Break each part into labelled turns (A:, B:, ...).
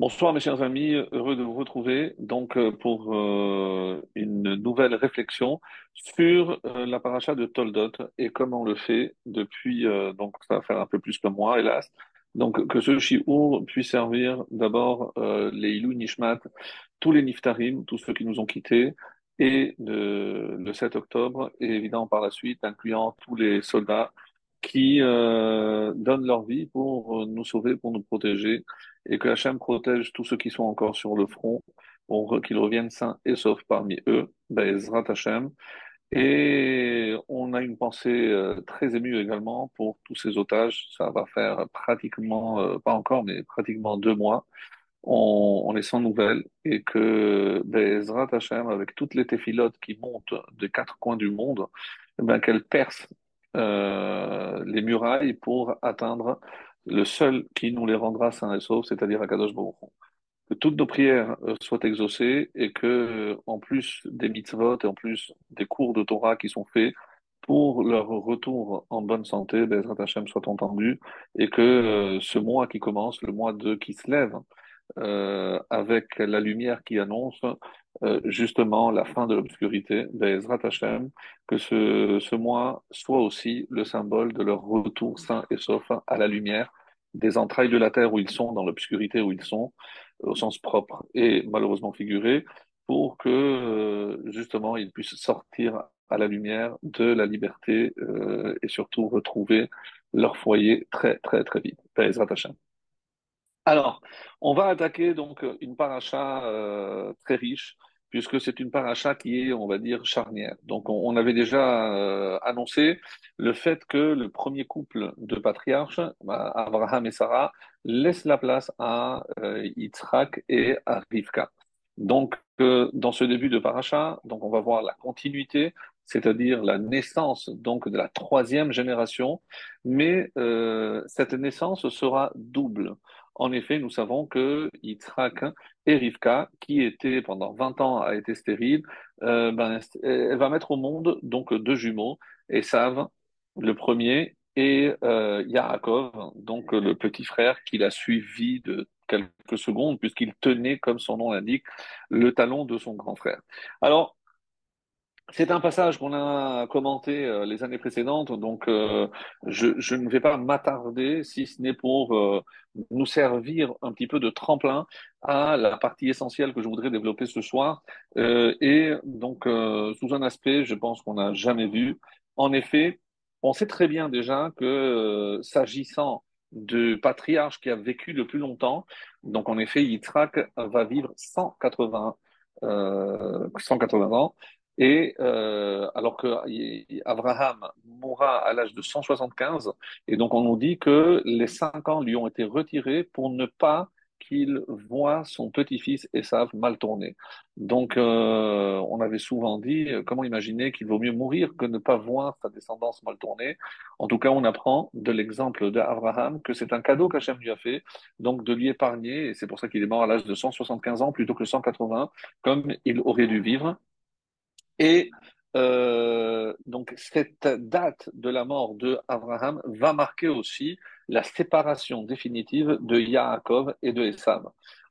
A: Bonsoir mes chers amis, heureux de vous retrouver donc euh, pour euh, une nouvelle réflexion sur euh, la paracha de Toldot et comment on le fait depuis euh, donc ça va faire un peu plus que moi hélas. Donc que ce shiur puisse servir d'abord euh, les Ilou Nishmat, tous les Niftarim, tous ceux qui nous ont quittés et le 7 octobre et évidemment par la suite incluant tous les soldats qui euh, donnent leur vie pour nous sauver, pour nous protéger et que Hachem protège tous ceux qui sont encore sur le front qu'ils reviennent sains et saufs parmi eux, Be'ezrat Hachem. Et on a une pensée euh, très émue également pour tous ces otages. Ça va faire pratiquement, euh, pas encore, mais pratiquement deux mois. On, est sans nouvelles et que Be'ezrat Hachem, avec toutes les téphilotes qui montent des quatre coins du monde, eh ben, qu'elles percent euh, les murailles pour atteindre le seul qui nous les rendra sains et saufs, c'est-à-dire Akadosh Baruch. Que toutes nos prières euh, soient exaucées et que, euh, en plus des mitzvot et en plus des cours de Torah qui sont faits, pour leur retour en bonne santé, Bezrat Hashem soit entendu et que euh, ce mois qui commence, le mois de qui se lève, avec la lumière qui annonce justement la fin de l'obscurité, Bezrat Hashem, que ce mois soit aussi le symbole de leur retour sain et sauf à la lumière des entrailles de la terre où ils sont, dans l'obscurité où ils sont, au sens propre et malheureusement figuré, pour que euh, justement ils puissent sortir à la lumière de la liberté euh, et surtout retrouver leur foyer très très très vite. Alors, on va attaquer donc une paracha euh, très riche, puisque c'est une paracha qui est, on va dire, charnière. Donc, on, avait déjà euh, annoncé le fait que le premier couple de patriarches, bah, Abraham et Sarah, laisse la place à euh, Yitzhak et à Rivka. Donc, euh, dans ce début de paracha, donc on va voir la continuité, c'est-à-dire la naissance donc de la troisième génération, mais cette naissance sera double. En effet, nous savons que Yitzhak et Rivka, qui étaient pendant 20 ans a été stérile, euh, ben, elle va mettre au monde donc deux jumeaux, Esav, le premier, et euh, Yaakov, donc le petit frère qui l'a suivi de quelques secondes, puisqu'il tenait, comme son nom l'indique, le talon de son grand frère. Alors, c'est un passage qu'on a commenté euh, les années précédentes, donc euh, je, je ne vais pas m'attarder, si ce n'est pour euh, nous servir un petit peu de tremplin à la partie essentielle que je voudrais développer ce soir, euh, et donc euh, sous un aspect, je pense qu'on n'a jamais vu. En effet, on sait très bien déjà que euh, s'agissant de patriarche qui a vécu le plus longtemps, donc en effet, Yitzhak va vivre 180, euh, 180 ans. Et euh, alors que Abraham mourra à l'âge de 175, et donc on nous dit que les cinq ans lui ont été retirés pour ne pas qu'il voie son petit-fils Esav mal tourner. Donc euh, on avait souvent dit, euh, comment imaginer qu'il vaut mieux mourir que ne pas voir sa descendance mal tournée. En tout cas, on apprend de l'exemple d'Abraham que c'est un cadeau qu'Hachem lui a fait, donc de lui épargner, et c'est pour ça qu'il est mort à l'âge de 175 ans plutôt que 180, comme il aurait dû vivre. Et euh, donc cette date de la mort de Abraham va marquer aussi la séparation définitive de Yaakov et de Esav.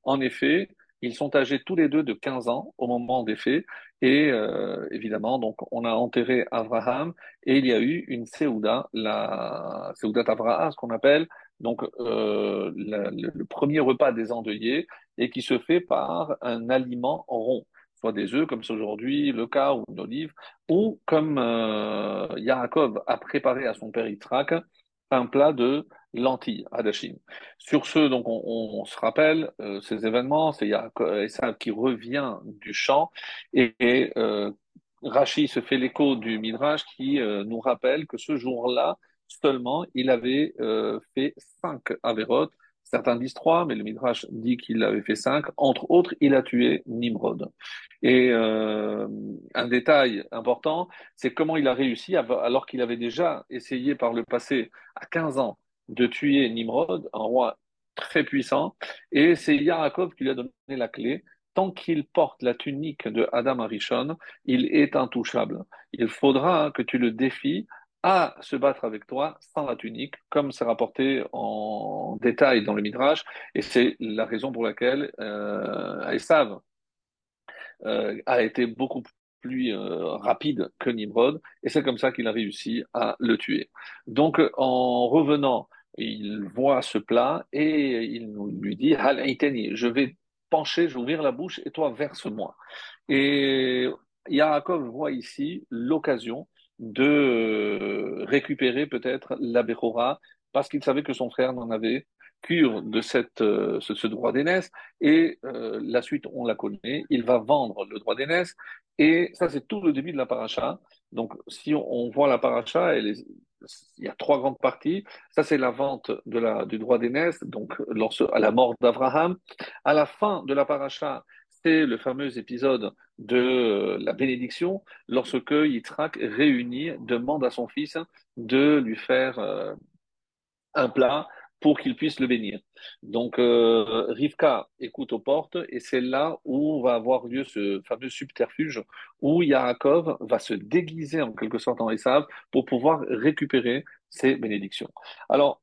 A: En effet, ils sont âgés tous les deux de 15 ans au moment des faits et euh, évidemment donc on a enterré Abraham et il y a eu une Séouda, la Séouda Avraham, ce qu'on appelle donc euh, le premier repas des endeuillés et qui se fait par un aliment rond soit des œufs, comme c'est aujourd'hui le cas, ou une olive, ou comme euh, Yaakov a préparé à son père Yitzhak un plat de lentilles, hadashim. Sur ce, donc, on, se rappelle euh, ces événements, c'est Yaakov, Esav qui revient du champ, et, et euh, Rachi se fait l'écho du Midrash qui euh, nous rappelle que ce jour-là, seulement, il avait euh, fait cinq avérotes. Certains disent trois, mais le Midrash dit qu'il avait fait cinq. Entre autres, il a tué Nimrod. Et euh, un détail important, c'est comment il a réussi, alors qu'il avait déjà essayé par le passé, à 15 ans, de tuer Nimrod, un roi très puissant, et c'est Yaakov qui lui a donné la clé. Tant qu'il porte la tunique de Adam Arishon, il est intouchable. Il faudra que tu le défies à se battre avec toi sans la tunique, comme c'est rapporté en détail dans le Midrash, et c'est la raison pour laquelle euh, Esav euh, a été beaucoup plus euh, rapide que Nimrod, et c'est comme ça qu'il a réussi à le tuer. Donc, en revenant, il voit ce plat et il lui dit Hal je vais pencher, je la bouche et toi verse-moi. Et Yaakov voit ici l'occasion de euh, récupérer peut-être la Bechora parce qu'il savait que son frère n'en avait cure de cette, euh, ce, droit d'aînesse et euh, la suite on la connaît, il va vendre le droit d'aînesse et ça c'est tout le début de la paracha. Donc si on, voit la paracha, il y a trois grandes parties. Ça c'est la vente de la, du droit d'aînesse, donc à la mort d'Abraham. À la fin de la paracha, c'est le fameux épisode de la bénédiction, lorsque Yitzhak réunit, demande à son fils de lui faire euh, un plat pour qu'il puisse le bénir. Donc euh, Rivka écoute aux portes et c'est là où va avoir lieu ce fameux subterfuge où Yaakov va se déguiser en quelque sorte en Esav pour pouvoir récupérer ses bénédictions. Alors,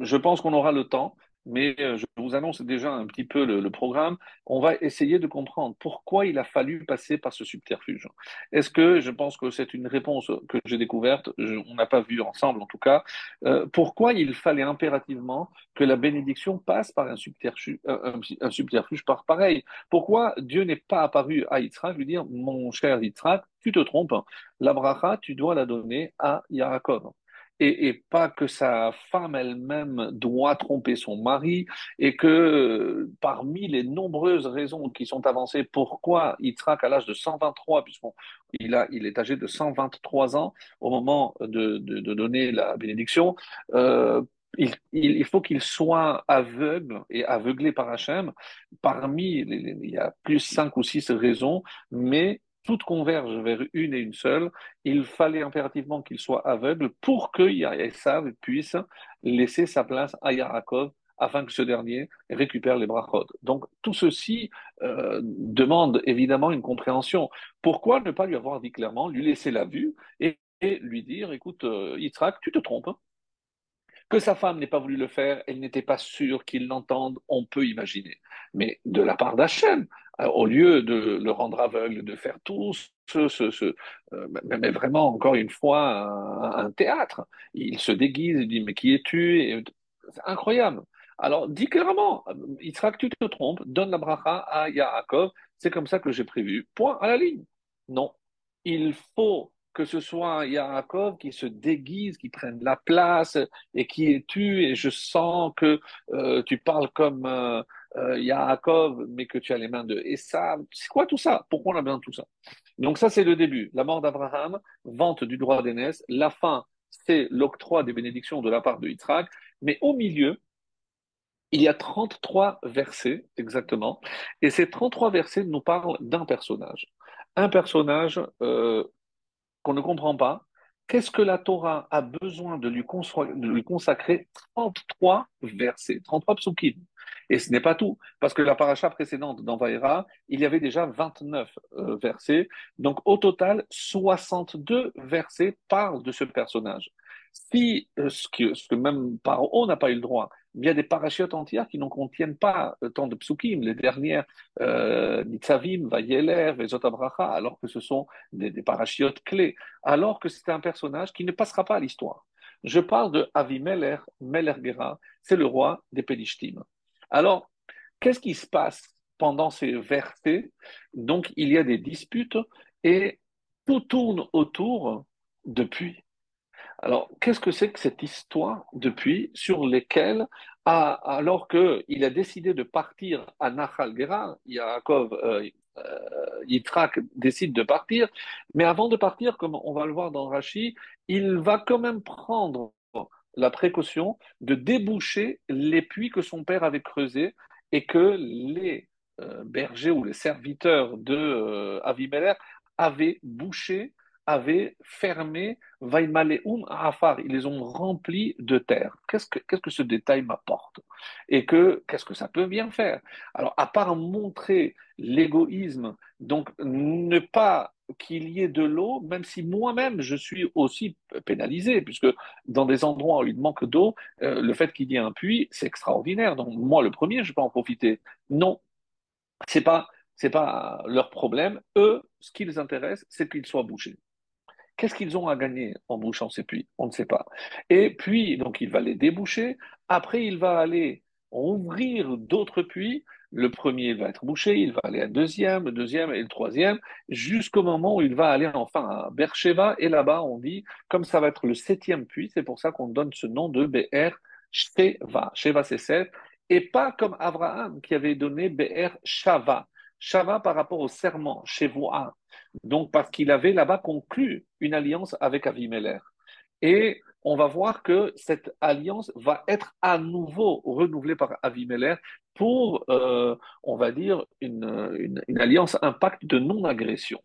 A: je pense qu'on aura le temps mais euh, je vous annonce déjà un petit peu le, programme. On va essayer de comprendre pourquoi il a fallu passer par ce subterfuge. Est-ce que je pense que c'est une réponse que j'ai découverte, on n'a pas vu ensemble en tout cas, euh, pourquoi il fallait impérativement que la bénédiction passe par un subterfuge, un, subterfuge par pareil? Pourquoi Dieu n'est pas apparu à Yitzhak, lui dire, mon cher Yitzhak, tu te trompes, la bracha, tu dois la donner à Yaakov et, pas que sa femme elle-même doit tromper son mari, et que parmi les nombreuses raisons qui sont avancées, pourquoi Yitzhak, à l'âge de 123, puisqu'il il est âgé de 123 ans au moment de, donner la bénédiction, euh, il, il, faut qu'il soit aveugle et aveuglé par Hachem. Parmi, il y a plus cinq ou six raisons, mais toutes convergent vers une et une seule, il fallait impérativement qu'il soit aveugle pour que Yaakov puisse laisser sa place à Yaakov afin que ce dernier récupère les brachot. Donc tout ceci euh, demande évidemment une compréhension. Pourquoi ne pas lui avoir dit clairement, lui laisser la vue et, lui dire, écoute, euh, tu te trompes. Que sa femme n'ait pas voulu le faire, elle n'était pas sûre qu'il l'entende, on peut imaginer. Mais de la part d'Hachem, euh, au lieu de le rendre aveugle, de faire tout ce, euh, mais vraiment, encore une fois, un, théâtre. Il se déguise, il dit, mais qui es-tu? C'est incroyable. Alors, dis clairement, que tu te trompes, donne la bracha à Yaakov, c'est comme ça que j'ai prévu. Point à la ligne. Non, il faut que ce soit Yaakov qui se déguise, qui prenne la place, et qui es-tu, et je sens que euh, tu parles comme euh, euh, Yaakov, mais que tu as les mains de Esav. C'est quoi tout ça? Pourquoi on a besoin de tout ça? Donc ça, c'est le début. La mort d'Abraham, vente du droit d'aînesse. La fin, c'est l'octroi des bénédictions de la part de Yitzhak. Mais au milieu, il y a 33 versets exactement. Et ces 33 versets nous parlent d'un personnage. Un personnage qu'on ne comprend pas, qu'est-ce que la Torah a besoin de lui, consacrer 33 versets, 33 psukim? Et ce n'est pas tout, parce que la paracha précédente dans Vaïra, il y avait déjà 29 euh, versets. Donc au total, 62 versets parlent de ce personnage. Si, euh, ce, que, ce que même Paro n'a pas eu le droit, il y a des parachutes entières qui n'en contiennent pas euh, tant de psukim, les dernières, euh, Nitzavim, Vayeler, Vezotabracha, alors que ce sont des, des parachutes clés, alors que c'est un personnage qui ne passera pas à l'histoire. Je parle de Avimeler, Melergera, c'est le roi des Pélishtim. Alors, qu'est-ce qui se passe pendant ces versets? Donc, il y a des disputes et tout tourne autour depuis alors, qu'est-ce que c'est que cette histoire depuis sur lesquelles, alors qu'il a décidé de partir à Nahal Gera, Yaakov, euh, euh, décide de partir, mais avant de partir, comme on va le voir dans Rashi, il va quand même prendre la précaution de déboucher les puits que son père avait creusés et que les euh, bergers ou les serviteurs de euh, avaient bouché avaient fermé Vaimaleum Afar. Ils les ont remplis de terre. Qu'est-ce que, qu'est-ce que ce détail m'apporte? Et que, qu'est-ce que ça peut bien faire? Alors, à part montrer l'égoïsme, donc ne pas qu'il y ait de l'eau, même si moi-même je suis aussi pénalisé, puisque dans des endroits où il manque d'eau, euh, le fait qu'il y ait un puits, c'est extraordinaire. Donc moi, le premier, je peux en profiter. Non, c'est pas c'est pas leur problème. Eux, ce qui les intéresse, c'est qu'ils soient bouchés. Qu'est-ce qu'ils ont à gagner en bouchant ces puits? On ne sait pas. Et puis, donc, il va les déboucher. Après, il va aller ouvrir d'autres puits. Le premier va être bouché, il va aller à deuxième, le deuxième et le troisième, jusqu'au moment où il va aller enfin à Beersheba. Et là-bas, on dit, comme ça va être le septième puits, c'est pour ça qu'on donne ce nom de Be'er Sheva. Sheva, c'est sept. Et pas comme Abraham qui avait donné Be'er Shava. Shava par rapport au serment, Shevoa. Donc, parce qu'il avait là-bas conclu une alliance avec Avimelech. Et on va voir que cette alliance va être à nouveau renouvelée par Avimelech pour, euh, on va dire, une, une, alliance impact de non-agression.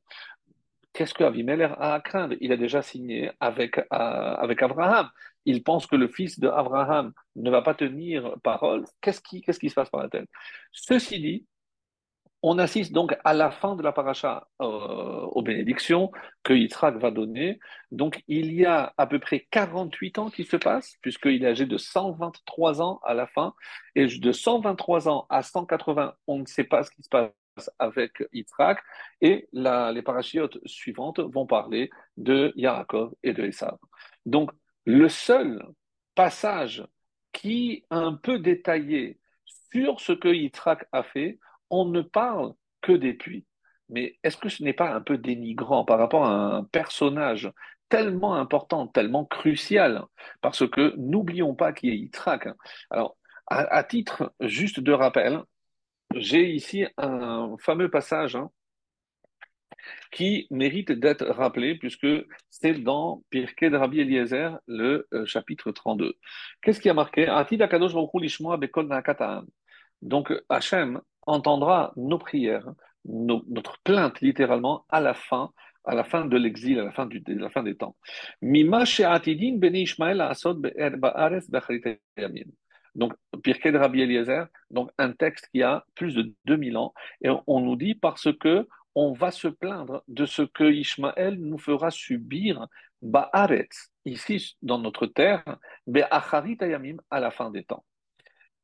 A: Qu'est-ce que a à craindre? Il a déjà signé avec, euh, avec Abraham. Il pense que le fils d'Abraham ne va pas tenir parole. Qu'est-ce qui, qu'est-ce qui se passe par la tête? Ceci dit, on assiste donc à la fin de la paracha euh, aux bénédictions que Yitzhak va donner. Donc il y a à peu près 48 ans qui se passent, puisqu'il est âgé de 123 ans à la fin. Et de 123 ans à 180, on ne sait pas ce qui se passe avec Yitzhak. Et les parachiotes suivantes vont parler de Yaakov et de Esav. Donc le seul passage qui un peu détaillé sur ce que Yitzhak a fait, on ne parle que des puits. Mais est-ce que ce n'est pas un peu dénigrant par rapport à un personnage tellement important, tellement crucial? Parce que n'oublions pas qu'il y Yitzhak. Alors, à, titre juste de rappel, j'ai ici un fameux passage hein, qui mérite d'être rappelé puisque c'est dans Pirkei de Rabbi Eliezer, le euh, chapitre 32. Qu'est-ce qui a marqué? Donc Hachem entendra nos prières, notre plainte littéralement à la fin, à la fin de l'exil, à la fin, du, la fin des temps. Donc, Pirkei de Rabbi Eliezer, donc un texte qui a plus de 2000 ans, et on nous dit parce que on va se plaindre de ce que Ishmaël nous fera subir, Ba'aretz, ici dans notre terre, Be'acharit à la fin des temps.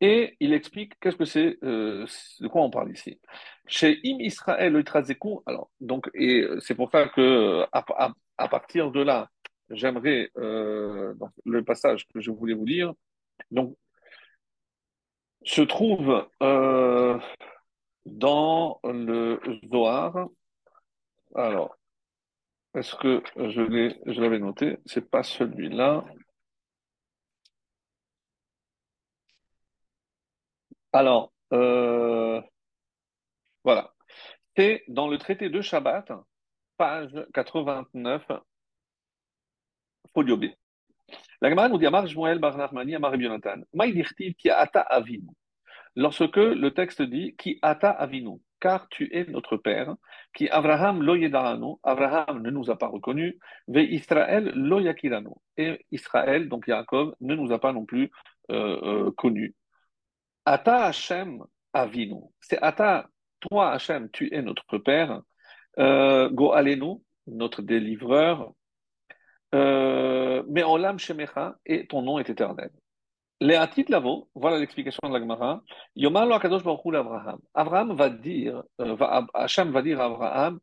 A: Et il explique qu'est-ce que c'est, euh, de quoi on parle ici. Chez Im Israël, le alors, donc, et euh, c'est pour ça que, à, partir de là, j'aimerais, euh, le passage que je voulais vous lire, donc, se trouve dans le Zohar. Alors, est-ce que je l'avais noté? C'est pas celui-là. Alors, euh, voilà. C'est dans le traité de Shabbat, page 89, folio B. La Gemara nous dit Amar Shmuel Bar Nachmani Amar Yonatan. ki ata avinu. Lorsque le texte dit ki ata avinu, car tu es notre père, qui Abraham lo Abraham ne nous a pas reconnus, ve Israël lo yakiranu. Et Israël, donc Yaakov, ne nous a pas non plus euh, euh, connus. Ata Hashem Avinu. C'est Ata, toi Hashem, tu es notre Père. Euh, Go Alenu, notre délivreur. Euh, mais Olam Shemecha, et ton nom est éternel. Léatit Lavo, voilà l'explication de la Gemara. Yomar lo Akadosh Baruch Abraham. Abraham va dire, euh, va, Hashem va dire à Abraham,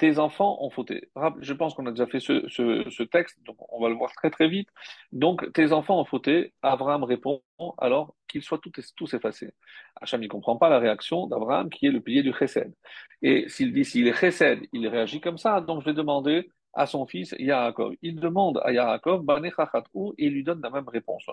A: tes enfants ont fauté. Je pense qu'on a déjà fait ce, texte, donc on va le voir très très vite. Donc, tes enfants ont fauté. Abraham répond alors qu'ils soient tous, effacés. Hacham ne comprend pas la réaction d'Abraham qui est le pilier du chesed. Et s'il dit s'il est chesed, il réagit comme ça. Donc, je vais demander à son fils Yaakov. Il demande à Yaakov, et il lui donne la même réponse.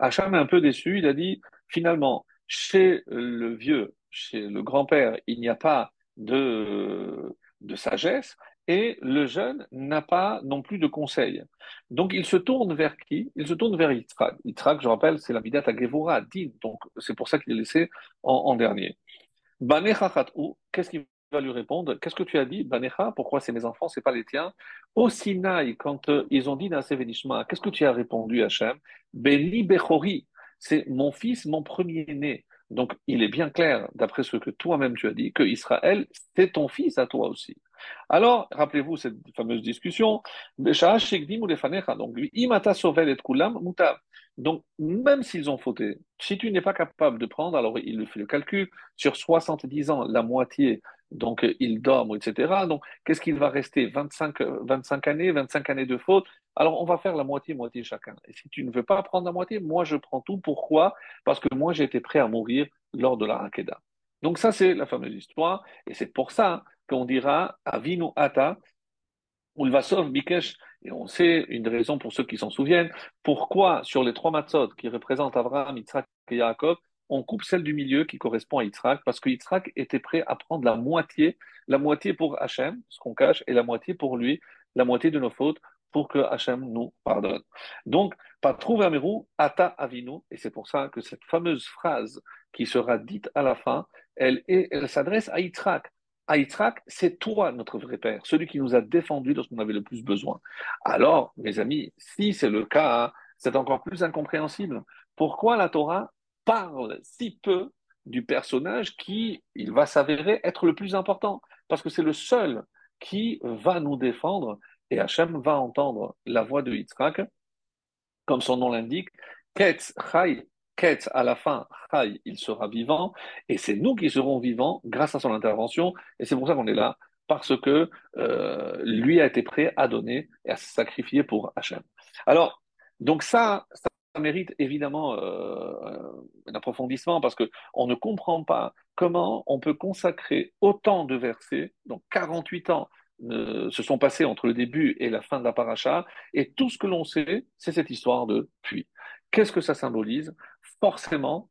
A: Hacham est un peu déçu. Il a dit finalement, chez le vieux, chez le grand-père, il n'y a pas de de sagesse, et le jeune n'a pas non plus de conseil. Donc il se tourne vers qui? Il se tourne vers Yitzhak. Yitzhak, je rappelle, c'est la Midat Agevora, Din, donc c'est pour ça qu'il est laissé en, dernier. Banecha qu'est-ce qu'il va lui répondre? Qu'est-ce que tu as dit Banecha, pourquoi c'est mes enfants, c'est pas les tiens? Au Sinaï, quand euh, ils ont dit Nasevenishma, qu'est-ce que tu as répondu Hachem? Beni Bechori, c'est mon fils, mon premier-né. Donc, il est bien clair, d'après ce que toi-même tu as dit, que Israël, c'est ton fils à toi aussi. Alors, rappelez-vous cette fameuse discussion, donc, Imata Sovel et. Donc, même s'ils ont fauté, si tu n'es pas capable de prendre, alors il fait le calcul, sur 70 ans, la moitié, donc ils dorment, etc. Donc, qu'est-ce qu'il va rester? 25, 25 années, 25 années de faute Alors, on va faire la moitié-moitié chacun. Et si tu ne veux pas prendre la moitié, moi, je prends tout. Pourquoi? Parce que moi, été prêt à mourir lors de la Hakeda. Donc, ça, c'est la fameuse histoire. Et c'est pour ça qu'on dira Avinu Ata, Ulvasov Bikesh, et on sait une raison pour ceux qui s'en souviennent, pourquoi sur les trois matzot qui représentent Abraham, Yitzhak et Yaakov, on coupe celle du milieu qui correspond à Yitzhak, parce que Yitzhak était prêt à prendre la moitié, la moitié pour Hachem, ce qu'on cache, et la moitié pour lui, la moitié de nos fautes, pour que Hachem nous pardonne. Donc, Patrou Amirou, Ata Avinu, et c'est pour ça que cette fameuse phrase qui sera dite à la fin, elle, elle s'adresse à Yitzhak. Yitzhak, c'est toi notre vrai père, celui qui nous a défendus lorsqu'on avait le plus besoin. Alors, mes amis, si c'est le cas, hein, c'est encore plus incompréhensible. Pourquoi la Torah parle si peu du personnage qui, il va s'avérer être le plus important? Parce que c'est le seul qui va nous défendre et Hachem va entendre la voix de Yitzhak, comme son nom l'indique, Ketz Chai quête à la fin, il sera vivant, et c'est nous qui serons vivants grâce à son intervention, et c'est pour ça qu'on est là, parce que euh, lui a été prêt à donner et à se sacrifier pour Hachem. Alors, donc ça, ça mérite évidemment euh, un approfondissement, parce qu'on ne comprend pas comment on peut consacrer autant de versets, donc 48 ans euh, se sont passés entre le début et la fin de la paracha, et tout ce que l'on sait, c'est cette histoire de puits. Qu'est-ce que ça symbolise? Forcément,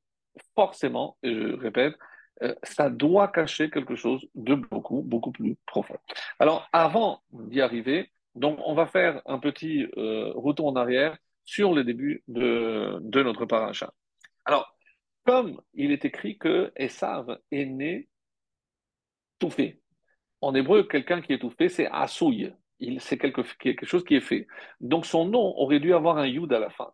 A: forcément, je répète, euh, ça doit cacher quelque chose de beaucoup, beaucoup plus profond. Alors, avant d'y arriver, donc on va faire un petit euh, retour en arrière sur le début de, de notre paracha. Alors, comme il est écrit que Esav est né tout fait. En hébreu, quelqu'un qui est tout fait, c'est Asouy. C'est quelque, quelque chose qui est fait. Donc son nom aurait dû avoir un Yud à la fin.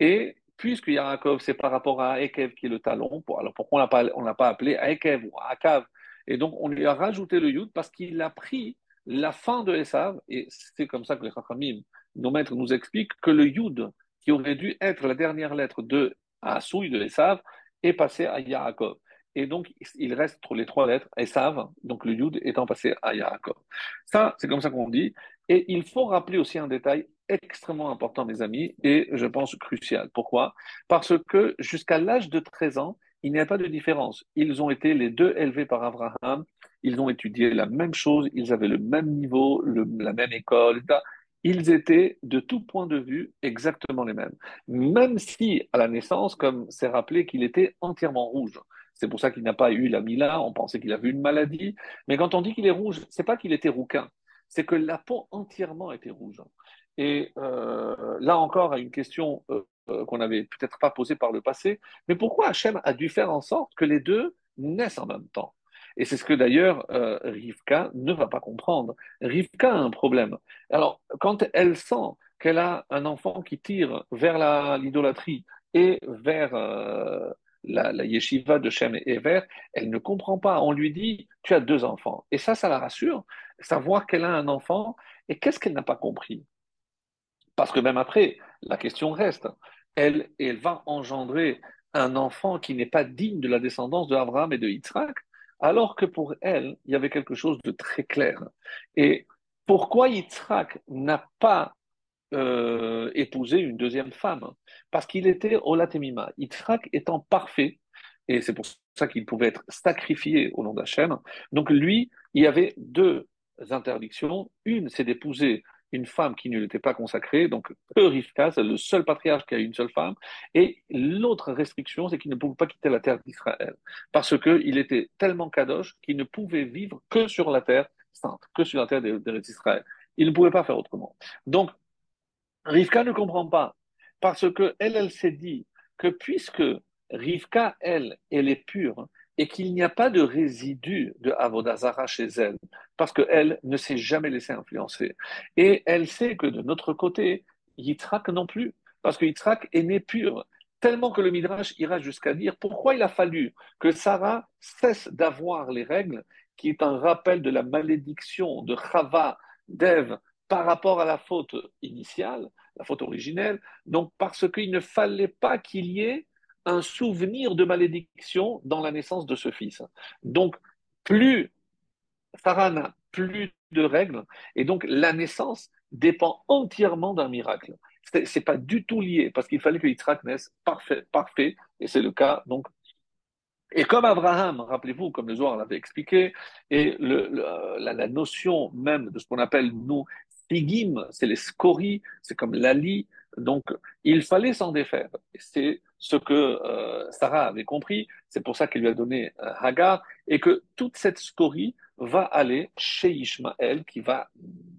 A: Et puisque Yaakov, c'est par rapport à Ekev qui est le talon, alors pourquoi on ne l'a pas appelé Ekev ou Akav? Et donc, on lui a rajouté le Yud parce qu'il a pris la fin de Esav, et c'est comme ça que les Chachamim, nos maîtres, nous expliquent que le Yud, qui aurait dû être la dernière lettre de Asouy de Esav, est passé à Yaakov. Et donc, il reste les trois lettres, Esav, donc le Yud étant passé à Yaakov. Ça, c'est comme ça qu'on dit. Et il faut rappeler aussi un détail extrêmement important, mes amis, et je pense crucial. Pourquoi? Parce que jusqu'à l'âge de 13 ans, il n'y a pas de différence. Ils ont été les deux élevés par Abraham, ils ont étudié la même chose, ils avaient le même niveau, la même école, Ils étaient, de tout point de vue, exactement les mêmes. Même si, à la naissance, comme c'est rappelé, qu'il était entièrement rouge. C'est pour ça qu'il n'a pas eu la Mila, on pensait qu'il avait une maladie. Mais quand on dit qu'il est rouge, c'est pas qu'il était rouquin, c'est que la peau entièrement était rouge. Et euh, là encore, à une question euh, euh, qu'on n'avait peut-être pas posée par le passé, mais pourquoi Hachem a dû faire en sorte que les deux naissent en même temps? Et c'est ce que d'ailleurs Rivka ne va pas comprendre. Rivka a un problème. Alors, quand elle sent qu'elle a un enfant qui tire vers l'idolâtrie et vers la, yeshiva de Shem et Ever, elle ne comprend pas. On lui dit, tu as deux enfants. Et ça, ça la rassure, savoir qu'elle a un enfant. Et qu'est-ce qu'elle n'a pas compris parce que même après, la question reste. Elle, va engendrer un enfant qui n'est pas digne de la descendance de et de Yitzhak, alors que pour elle, il y avait quelque chose de très clair. Et pourquoi Yitzhak n'a pas euh, épousé une deuxième femme? Parce qu'il était Olatemima. Yitzhak étant parfait, et c'est pour ça qu'il pouvait être sacrifié au nom d'Hachem. Donc lui, il y avait deux interdictions. Une, c'est d'épouser une femme qui ne lui était pas consacrée, donc peu c'est le seul patriarche qui a une seule femme. Et l'autre restriction, c'est qu'il ne pouvait pas quitter la terre d'Israël, parce qu'il était tellement kadosh qu'il ne pouvait vivre que sur la terre sainte, que sur la terre d'Israël. Il ne pouvait pas faire autrement. Donc, Rivka ne comprend pas, parce que elle, elle s'est dit que puisque Rivka, elle, elle est pure, et qu'il n'y a pas de résidu de Avodazara chez elle, parce qu'elle ne s'est jamais laissée influencer. Et elle sait que de notre côté, Yitzhak non plus, parce que Yitzhak est né pur, tellement que le Midrash ira jusqu'à dire pourquoi il a fallu que Sarah cesse d'avoir les règles qui est un rappel de la malédiction de Chava, d'Ève, par rapport à la faute initiale, la faute originelle, donc parce qu'il ne fallait pas qu'il y ait un souvenir de malédiction dans la naissance de ce fils. Donc, plus Sarah n'a plus de règles, et donc la naissance dépend entièrement d'un miracle. Ce n'est pas du tout lié, parce qu'il fallait que Yitzhak naisse parfait, parfait, et c'est le cas donc et comme Abraham, rappelez-vous, comme le Zohar l'avait expliqué, et la, notion même de ce qu'on appelle, nous, Tigim, c'est les scories, c'est comme l'ali. Donc, il fallait s'en défaire. C'est ce que euh, Sarah avait compris. C'est pour ça qu'elle lui a donné euh, Hagar. Et que toute cette scorie va aller chez Ishmaël, qui va,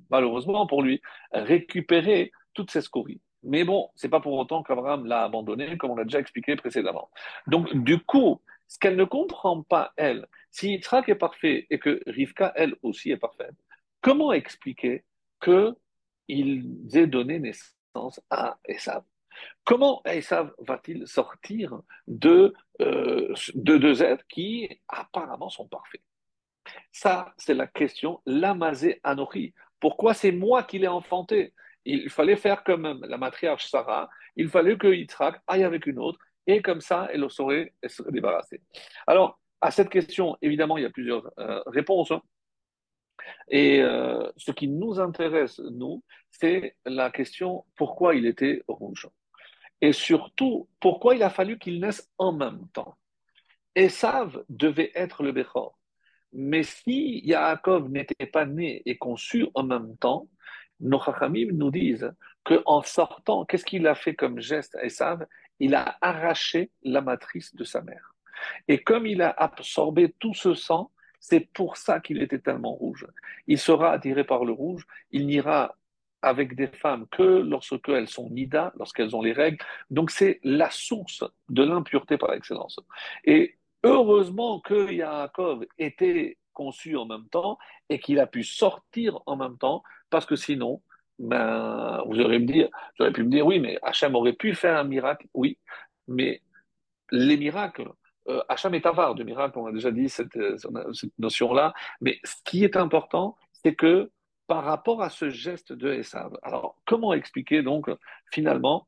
A: malheureusement pour lui, récupérer toutes ces scories. Mais bon, c'est pas pour autant qu'Abraham l'a abandonné, comme on l'a déjà expliqué précédemment. Donc, du coup, ce qu'elle ne comprend pas, elle, si Yitzhak est parfait et que Rivka, elle aussi, est parfaite, comment expliquer qu'ils aient donné naissance à Esav. Comment Esav va-t-il sortir de, euh, de deux êtres qui apparemment sont parfaits Ça, c'est la question, l'amazé anori. Pourquoi c'est moi qui l'ai enfanté? Il fallait faire comme la matriarche Sarah, il fallait que Yitzhak aille avec une autre, et comme ça, elle saurait se débarrasser. Alors, à cette question, évidemment, il y a plusieurs euh, réponses. Et euh, ce qui nous intéresse, nous, c'est la question pourquoi il était rouge. Et surtout, pourquoi il a fallu qu'il naisse en même temps. Esav devait être le Bechor. Mais si Yaakov n'était pas né et conçu en même temps, nos Chachamim nous disent qu'en sortant, qu'est-ce qu'il a fait comme geste à Esav? Il a arraché la matrice de sa mère. Et comme il a absorbé tout ce sang, c'est pour ça qu'il était tellement rouge. Il sera attiré par le rouge, il n'ira avec des femmes que lorsque elles sont nida, lorsqu'elles ont les règles. Donc c'est la source de l'impureté par excellence. Et heureusement que Yaakov était conçu en même temps et qu'il a pu sortir en même temps, parce que sinon, ben, vous aurez, me dire, pu me dire, oui, mais Hachem aurait pu faire un miracle, oui, mais les miracles, euh, Hacham est avare de miracle, on a déjà dit cette, euh, cette notion-là. Mais ce qui est important, c'est que par rapport à ce geste de Esav, alors comment expliquer donc finalement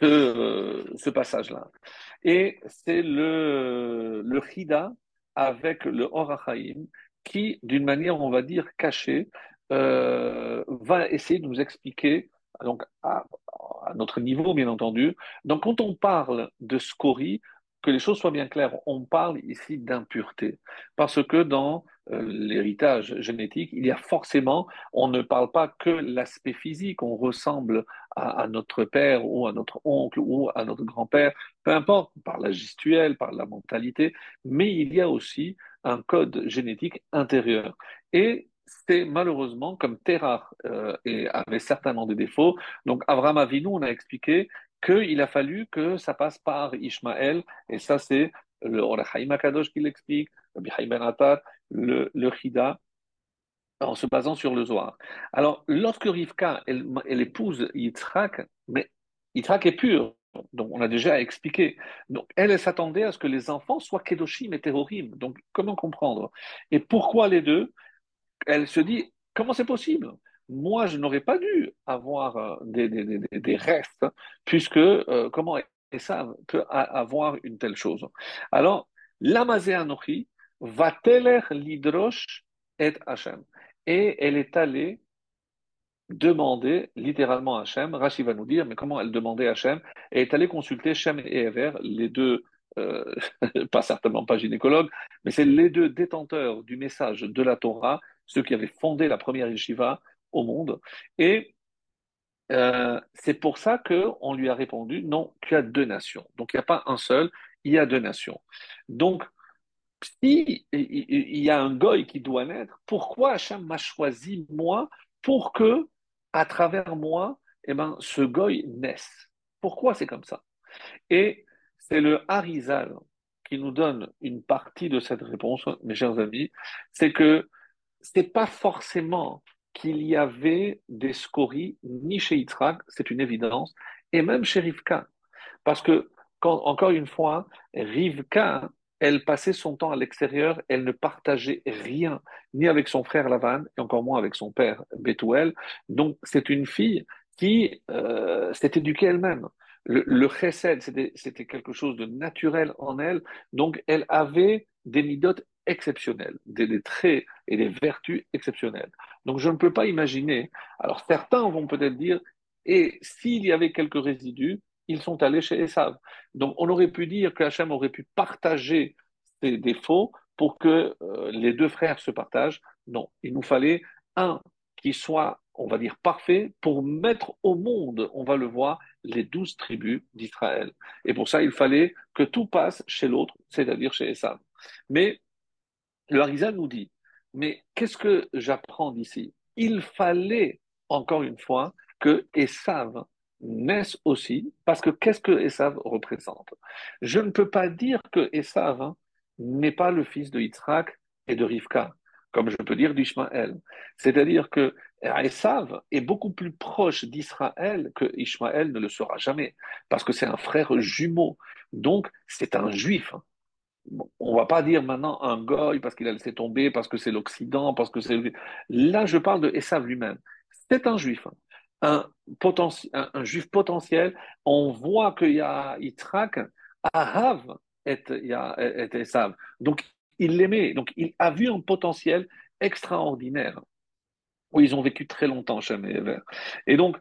A: ce, euh, passage-là? Et c'est le, Chida avec le Horachaim qui, d'une manière, on va dire, cachée, euh, va essayer de nous expliquer, donc à, à, notre niveau, bien entendu. Donc, quand on parle de Scori, que les choses soient bien claires, on parle ici d'impureté. Parce que dans euh, l'héritage génétique, il y a forcément, on ne parle pas que l'aspect physique, on ressemble à, notre père ou à notre oncle ou à notre grand-père, peu importe, par la gestuelle, par la mentalité, mais il y a aussi un code génétique intérieur. Et c'est malheureusement comme Terrar euh, et avait certainement des défauts. Donc Avram Avinu, on a expliqué, qu'il a fallu que ça passe par Ishmaël, et ça c'est le Orachaim Akadosh qui l'explique, le Bihaï Ben le, le Chida, en se basant sur le Zohar. Alors, lorsque Rivka, elle, elle épouse Yitzhak, mais Yitzhak est pur, donc on a déjà expliqué. Donc elle, elle s'attendait à ce que les enfants soient Kedoshim et Tehorim. Donc comment comprendre? Et pourquoi les deux? Elle se dit, comment c'est possible? Moi, je n'aurais pas dû avoir euh, des, restes, puisque euh, comment peut avoir une telle chose Alors, l'amazé anochi va teler l'hydroche et Hachem. Et elle est allée demander littéralement Hachem. Rashi va nous dire, mais comment elle demandait Hachem Elle est allée consulter Shem et Ever, les deux, euh, pas certainement pas gynécologues, mais c'est les deux détenteurs du message de la Torah, ceux qui avaient fondé la première yeshiva au monde. Et euh, c'est pour ça qu'on lui a répondu, non, tu as deux nations. Donc il n'y a pas un seul, il y a deux nations. Donc, si il y a un goy qui doit naître, pourquoi Hachem m'a choisi moi pour que, à travers moi, eh ben, ce goy naisse? Pourquoi c'est comme ça? Et c'est le Harizal qui nous donne une partie de cette réponse, mes chers amis, c'est que c'est pas forcément qu'il y avait des scories, ni chez Yitzhak, c'est une évidence, et même chez Rivka. Parce que, quand, encore une fois, Rivka, elle passait son temps à l'extérieur, elle ne partageait rien, ni avec son frère Lavan, et encore moins avec son père Bethuel. Donc, c'est une fille qui euh, s'est éduquée elle-même. Le, le chesed, c'était quelque chose de naturel en elle, donc elle avait des midotes exceptionnelles, des, des, traits et des vertus exceptionnelles. Donc je ne peux pas imaginer, alors certains vont peut-être dire, et s'il y avait quelques résidus, ils sont allés chez Esav. Donc on aurait pu dire que Hachem aurait pu partager ses défauts pour que euh, les deux frères se partagent. Non, il nous fallait un qui soit, on va dire, parfait pour mettre au monde, on va le voir, les douze tribus d'Israël. Et pour ça, il fallait que tout passe chez l'autre, c'est-à-dire chez Esav. Mais le nous dit, mais qu'est-ce que j'apprends d'ici? Il fallait, encore une fois, que Esav naisse aussi, parce que qu'est-ce que Esav représente? Je ne peux pas dire que Esav hein, n'est pas le fils de Yitzhak et de Rivka, comme je peux dire d'Ishmaël. C'est-à-dire que Esav est beaucoup plus proche d'Israël que Ishmaël ne le sera jamais, parce que c'est un frère jumeau. Donc, c'est un juif. On va pas dire maintenant un goy parce qu'il a laissé tomber, parce que c'est l'Occident, parce que c'est. Là, je parle de Esav lui-même. C'est un juif un, un, juif potentiel, on voit qu'il y a Yitzhak, Ahav et, et Esav. Donc, il l'aimait. Donc, il a vu un potentiel extraordinaire. Où ils ont vécu très longtemps, Shem et Et donc,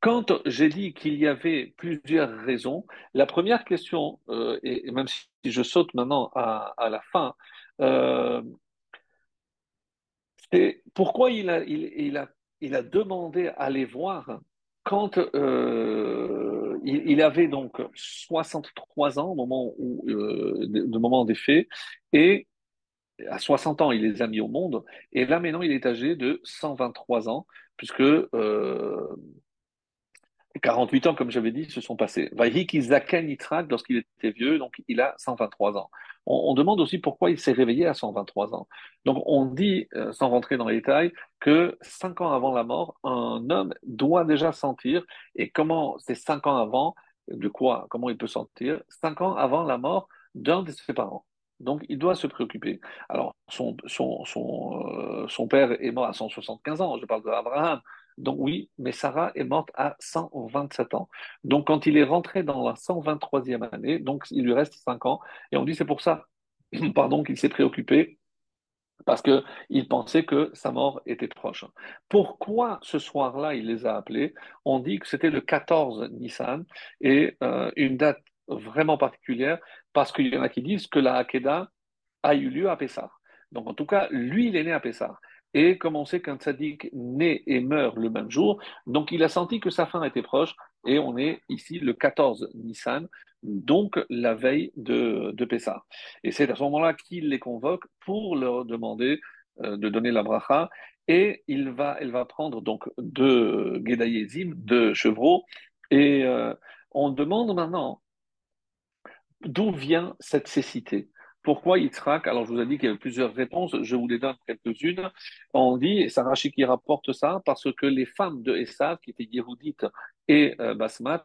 A: quand j'ai dit qu'il y avait plusieurs raisons, la première question, euh, et même si je saute maintenant à, la fin, euh, c'est pourquoi il a, demandé à les voir quand euh, il, avait donc 63 ans au moment, euh, moment des faits, et à 60 ans, il les a mis au monde, et là maintenant, il est âgé de 123 ans, puisque 48 ans, comme j'avais dit, se sont passés. Lorsqu'il était vieux, donc il a 123 ans. On, demande aussi pourquoi il s'est réveillé à 123 ans. Donc on dit, euh, sans rentrer dans les détails, que cinq ans avant la mort, un homme doit déjà sentir, et comment c'est cinq ans avant, de quoi, comment il peut sentir, cinq ans avant la mort d'un de ses parents. Donc, il doit se préoccuper. Alors, son, son, son, euh, son père est mort à 175 ans, je parle d'Abraham. Donc oui, mais Sarah est morte à 127 ans. Donc quand il est rentré dans la 123e année, donc il lui reste 5 ans, et on dit c'est pour ça, pardon, qu'il s'est préoccupé parce qu'il pensait que sa mort était proche. Pourquoi ce soir-là, il les a appelés? On dit que c'était le 14 Nissan, et euh, une date vraiment particulière, parce qu'il y en a qui disent que la Hakeda a eu lieu à Pessah. Donc en tout cas, lui, il est né à Pessah. Et comme on sait qu'un tzaddik naît et meurt le même jour, donc il a senti que sa fin était proche, et on est ici le 14 Nissan, donc la veille de, de Pessah. Et c'est à ce moment-là qu'il les convoque pour leur demander euh, de donner la bracha, et il va, elle va prendre donc deux Gedayezim, deux chevreaux, et euh, on demande maintenant d'où vient cette cécité. Pourquoi Yitzhak Alors, je vous ai dit qu'il y avait plusieurs réponses, je vous les donne quelques-unes. On dit, et Sarachi qui rapporte ça, parce que les femmes de Esav, qui étaient Yehudit et euh, Basmat,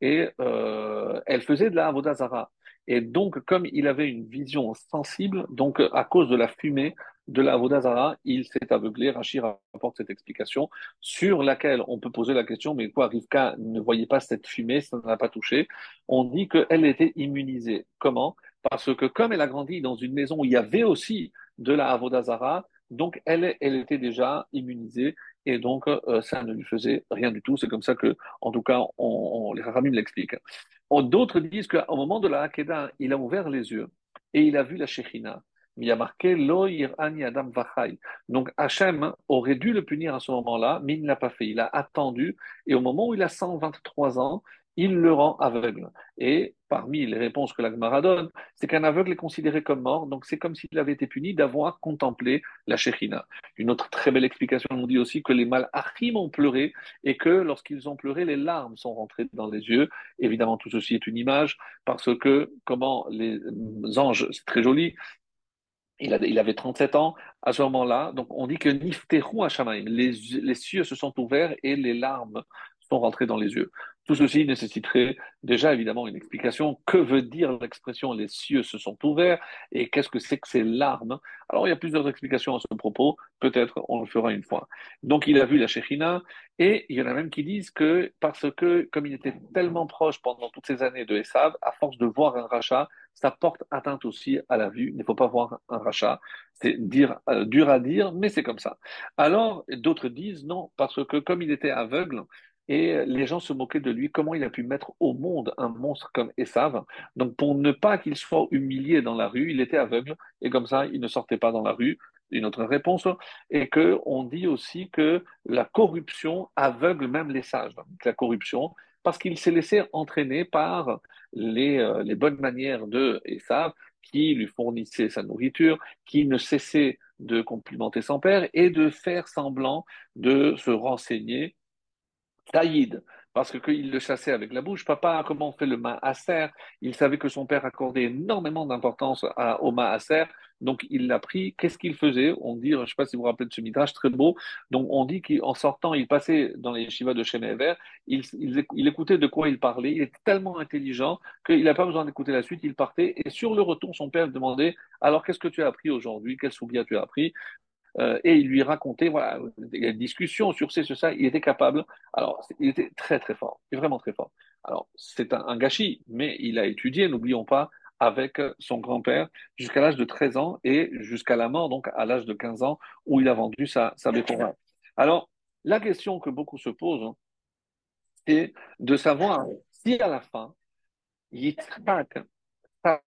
A: et, euh, elles faisaient de la Avodazara. Et donc, comme il avait une vision sensible, donc à cause de la fumée de la Avodazara, il s'est aveuglé. Rachid rapporte cette explication sur laquelle on peut poser la question, mais quoi, Rivka ne voyait pas cette fumée, ça ne l'a pas touché. On dit qu'elle était immunisée. Comment? Parce que comme elle a grandi dans une maison où il y avait aussi de la Avodazara, donc elle, elle était déjà immunisée et donc euh, ça ne lui faisait rien du tout. C'est comme ça que, en tout cas, on, les Ramim l'expliquent. D'autres disent qu'au moment de la Hakeda, il a ouvert les yeux et il a vu la Shechina. Mais il a marqué Lo Adam Vachai. Donc Hachem aurait dû le punir à ce moment-là, mais il ne l'a pas fait. Il a attendu et au moment où il a 123 ans, il le rend aveugle. Et parmi les réponses que l'Agmara donne, c'est qu'un aveugle est considéré comme mort, donc c'est comme s'il avait été puni d'avoir contemplé la Shechina. Une autre très belle explication nous dit aussi que les malachim ont pleuré et que lorsqu'ils ont pleuré, les larmes sont rentrées dans les yeux. Évidemment, tout ceci est une image parce que comment les anges, c'est très joli, il, il, avait 37 ans à ce moment-là. Donc, on dit que Nifteru Hashamaim, les, les cieux se sont ouverts et les larmes sont rentrées dans les yeux. Tout ceci nécessiterait déjà évidemment une explication. Que veut dire l'expression les cieux se sont ouverts et qu'est-ce que c'est que ces larmes? Alors il y a plusieurs explications à ce propos, peut-être on le fera une fois. Donc il a vu la Shekhinah et il y en a même qui disent que parce que comme il était tellement proche pendant toutes ces années de Esav, à force de voir un rachat, ça porte atteinte aussi à la vue. Il ne faut pas voir un rachat. C'est dire, euh, dur à dire, mais c'est comme ça. Alors d'autres disent non, parce que comme il était aveugle, et les gens se moquaient de lui, comment il a pu mettre au monde un monstre comme Esav? Donc pour ne pas qu'il soit humilié dans la rue, il était aveugle, et comme ça, il ne sortait pas dans la rue. Une autre réponse, et que on dit aussi que la corruption aveugle même les sages. La corruption, parce qu'il s'est laissé entraîner par les, euh, les bonnes manières de Esav, qui lui fournissait sa nourriture, qui ne cessait de complimenter son père et de faire semblant de se renseigner Taïd, parce qu'il le chassait avec la bouche. Papa, comment on fait le maaser? Il savait que son père accordait énormément d'importance au maaser, donc il l'a pris. Qu'est-ce qu'il faisait? On dit, je ne sais pas si vous vous rappelez de ce midrash très beau, donc on dit qu'en sortant, il passait dans les yeshivas de Shemever, il, il, écoutait de quoi il parlait, il était tellement intelligent qu'il n'a pas besoin d'écouter la suite, il partait, et sur le retour, son père demandait, alors qu'est-ce que tu as appris aujourd'hui? Quel soubia tu as appris euh, et il lui racontait voilà, des discussions sur ces, sur ça. Il était capable. Alors, il était très, très fort. Il vraiment très fort. Alors, c'est un, gâchis, mais il a étudié, n'oublions pas, avec son grand-père jusqu'à l'âge de 13 ans et jusqu'à la mort, donc à l'âge de 15 ans, où il a vendu sa, sa Alors, la question que beaucoup se posent, hein, c'est de savoir si à la fin, Yitzhak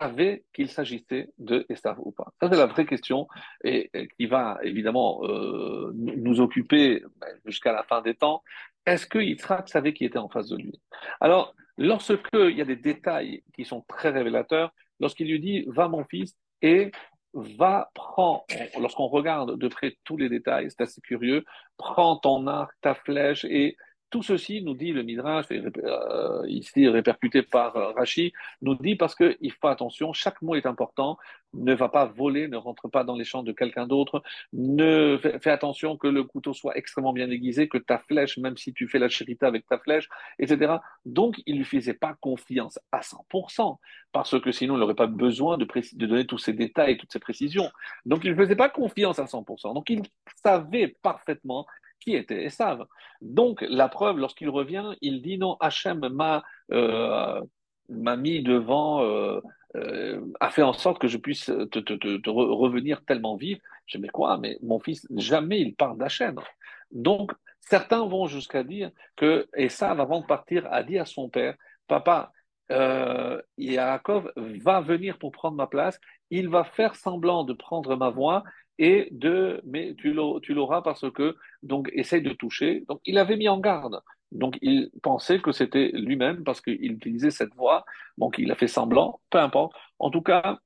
A: savait qu'il s'agissait de Esav ou pas Ça, c'est la vraie question et, qui va évidemment euh, nous occuper ben, jusqu'à la fin des temps. Est-ce que Yitzhak savait qui était en face de lui? Alors, lorsqu'il y a des détails qui sont très révélateurs, lorsqu'il lui dit Va mon fils et va, prends, lorsqu'on regarde de près tous les détails, c'est assez curieux, prends ton arc, ta flèche et tout ceci, nous dit le Midrash, euh, ici répercuté par euh, Rashi, nous dit parce qu'il faut attention, chaque mot est important, ne va pas voler, ne rentre pas dans les champs de quelqu'un d'autre, ne fais, attention que le couteau soit extrêmement bien aiguisé, que ta flèche, même si tu fais la chérita avec ta flèche, etc. Donc, il ne lui faisait pas confiance à 100%, parce que sinon, il n'aurait pas besoin de, de donner tous ces détails, toutes ces précisions. Donc, il ne faisait pas confiance à 100%. Donc, il savait parfaitement qui était Esav. Donc, la preuve, lorsqu'il revient, il dit non, Hachem m'a euh, mis devant, euh, euh, a fait en sorte que je puisse te, revenir tellement vif. Je dis, mais quoi? Mais mon fils, jamais il parle d'Hachem. Donc, certains vont jusqu'à dire que Esav, avant de partir, a dit à son père, papa, euh, Yaakov va venir pour prendre ma place, il va faire semblant de prendre ma voix et de, mais tu l'auras parce que, donc, essaye de toucher. Donc, il avait mis en garde. Donc, il pensait que c'était lui-même parce qu'il utilisait cette voix. Donc, il a fait semblant, peu importe. En tout cas,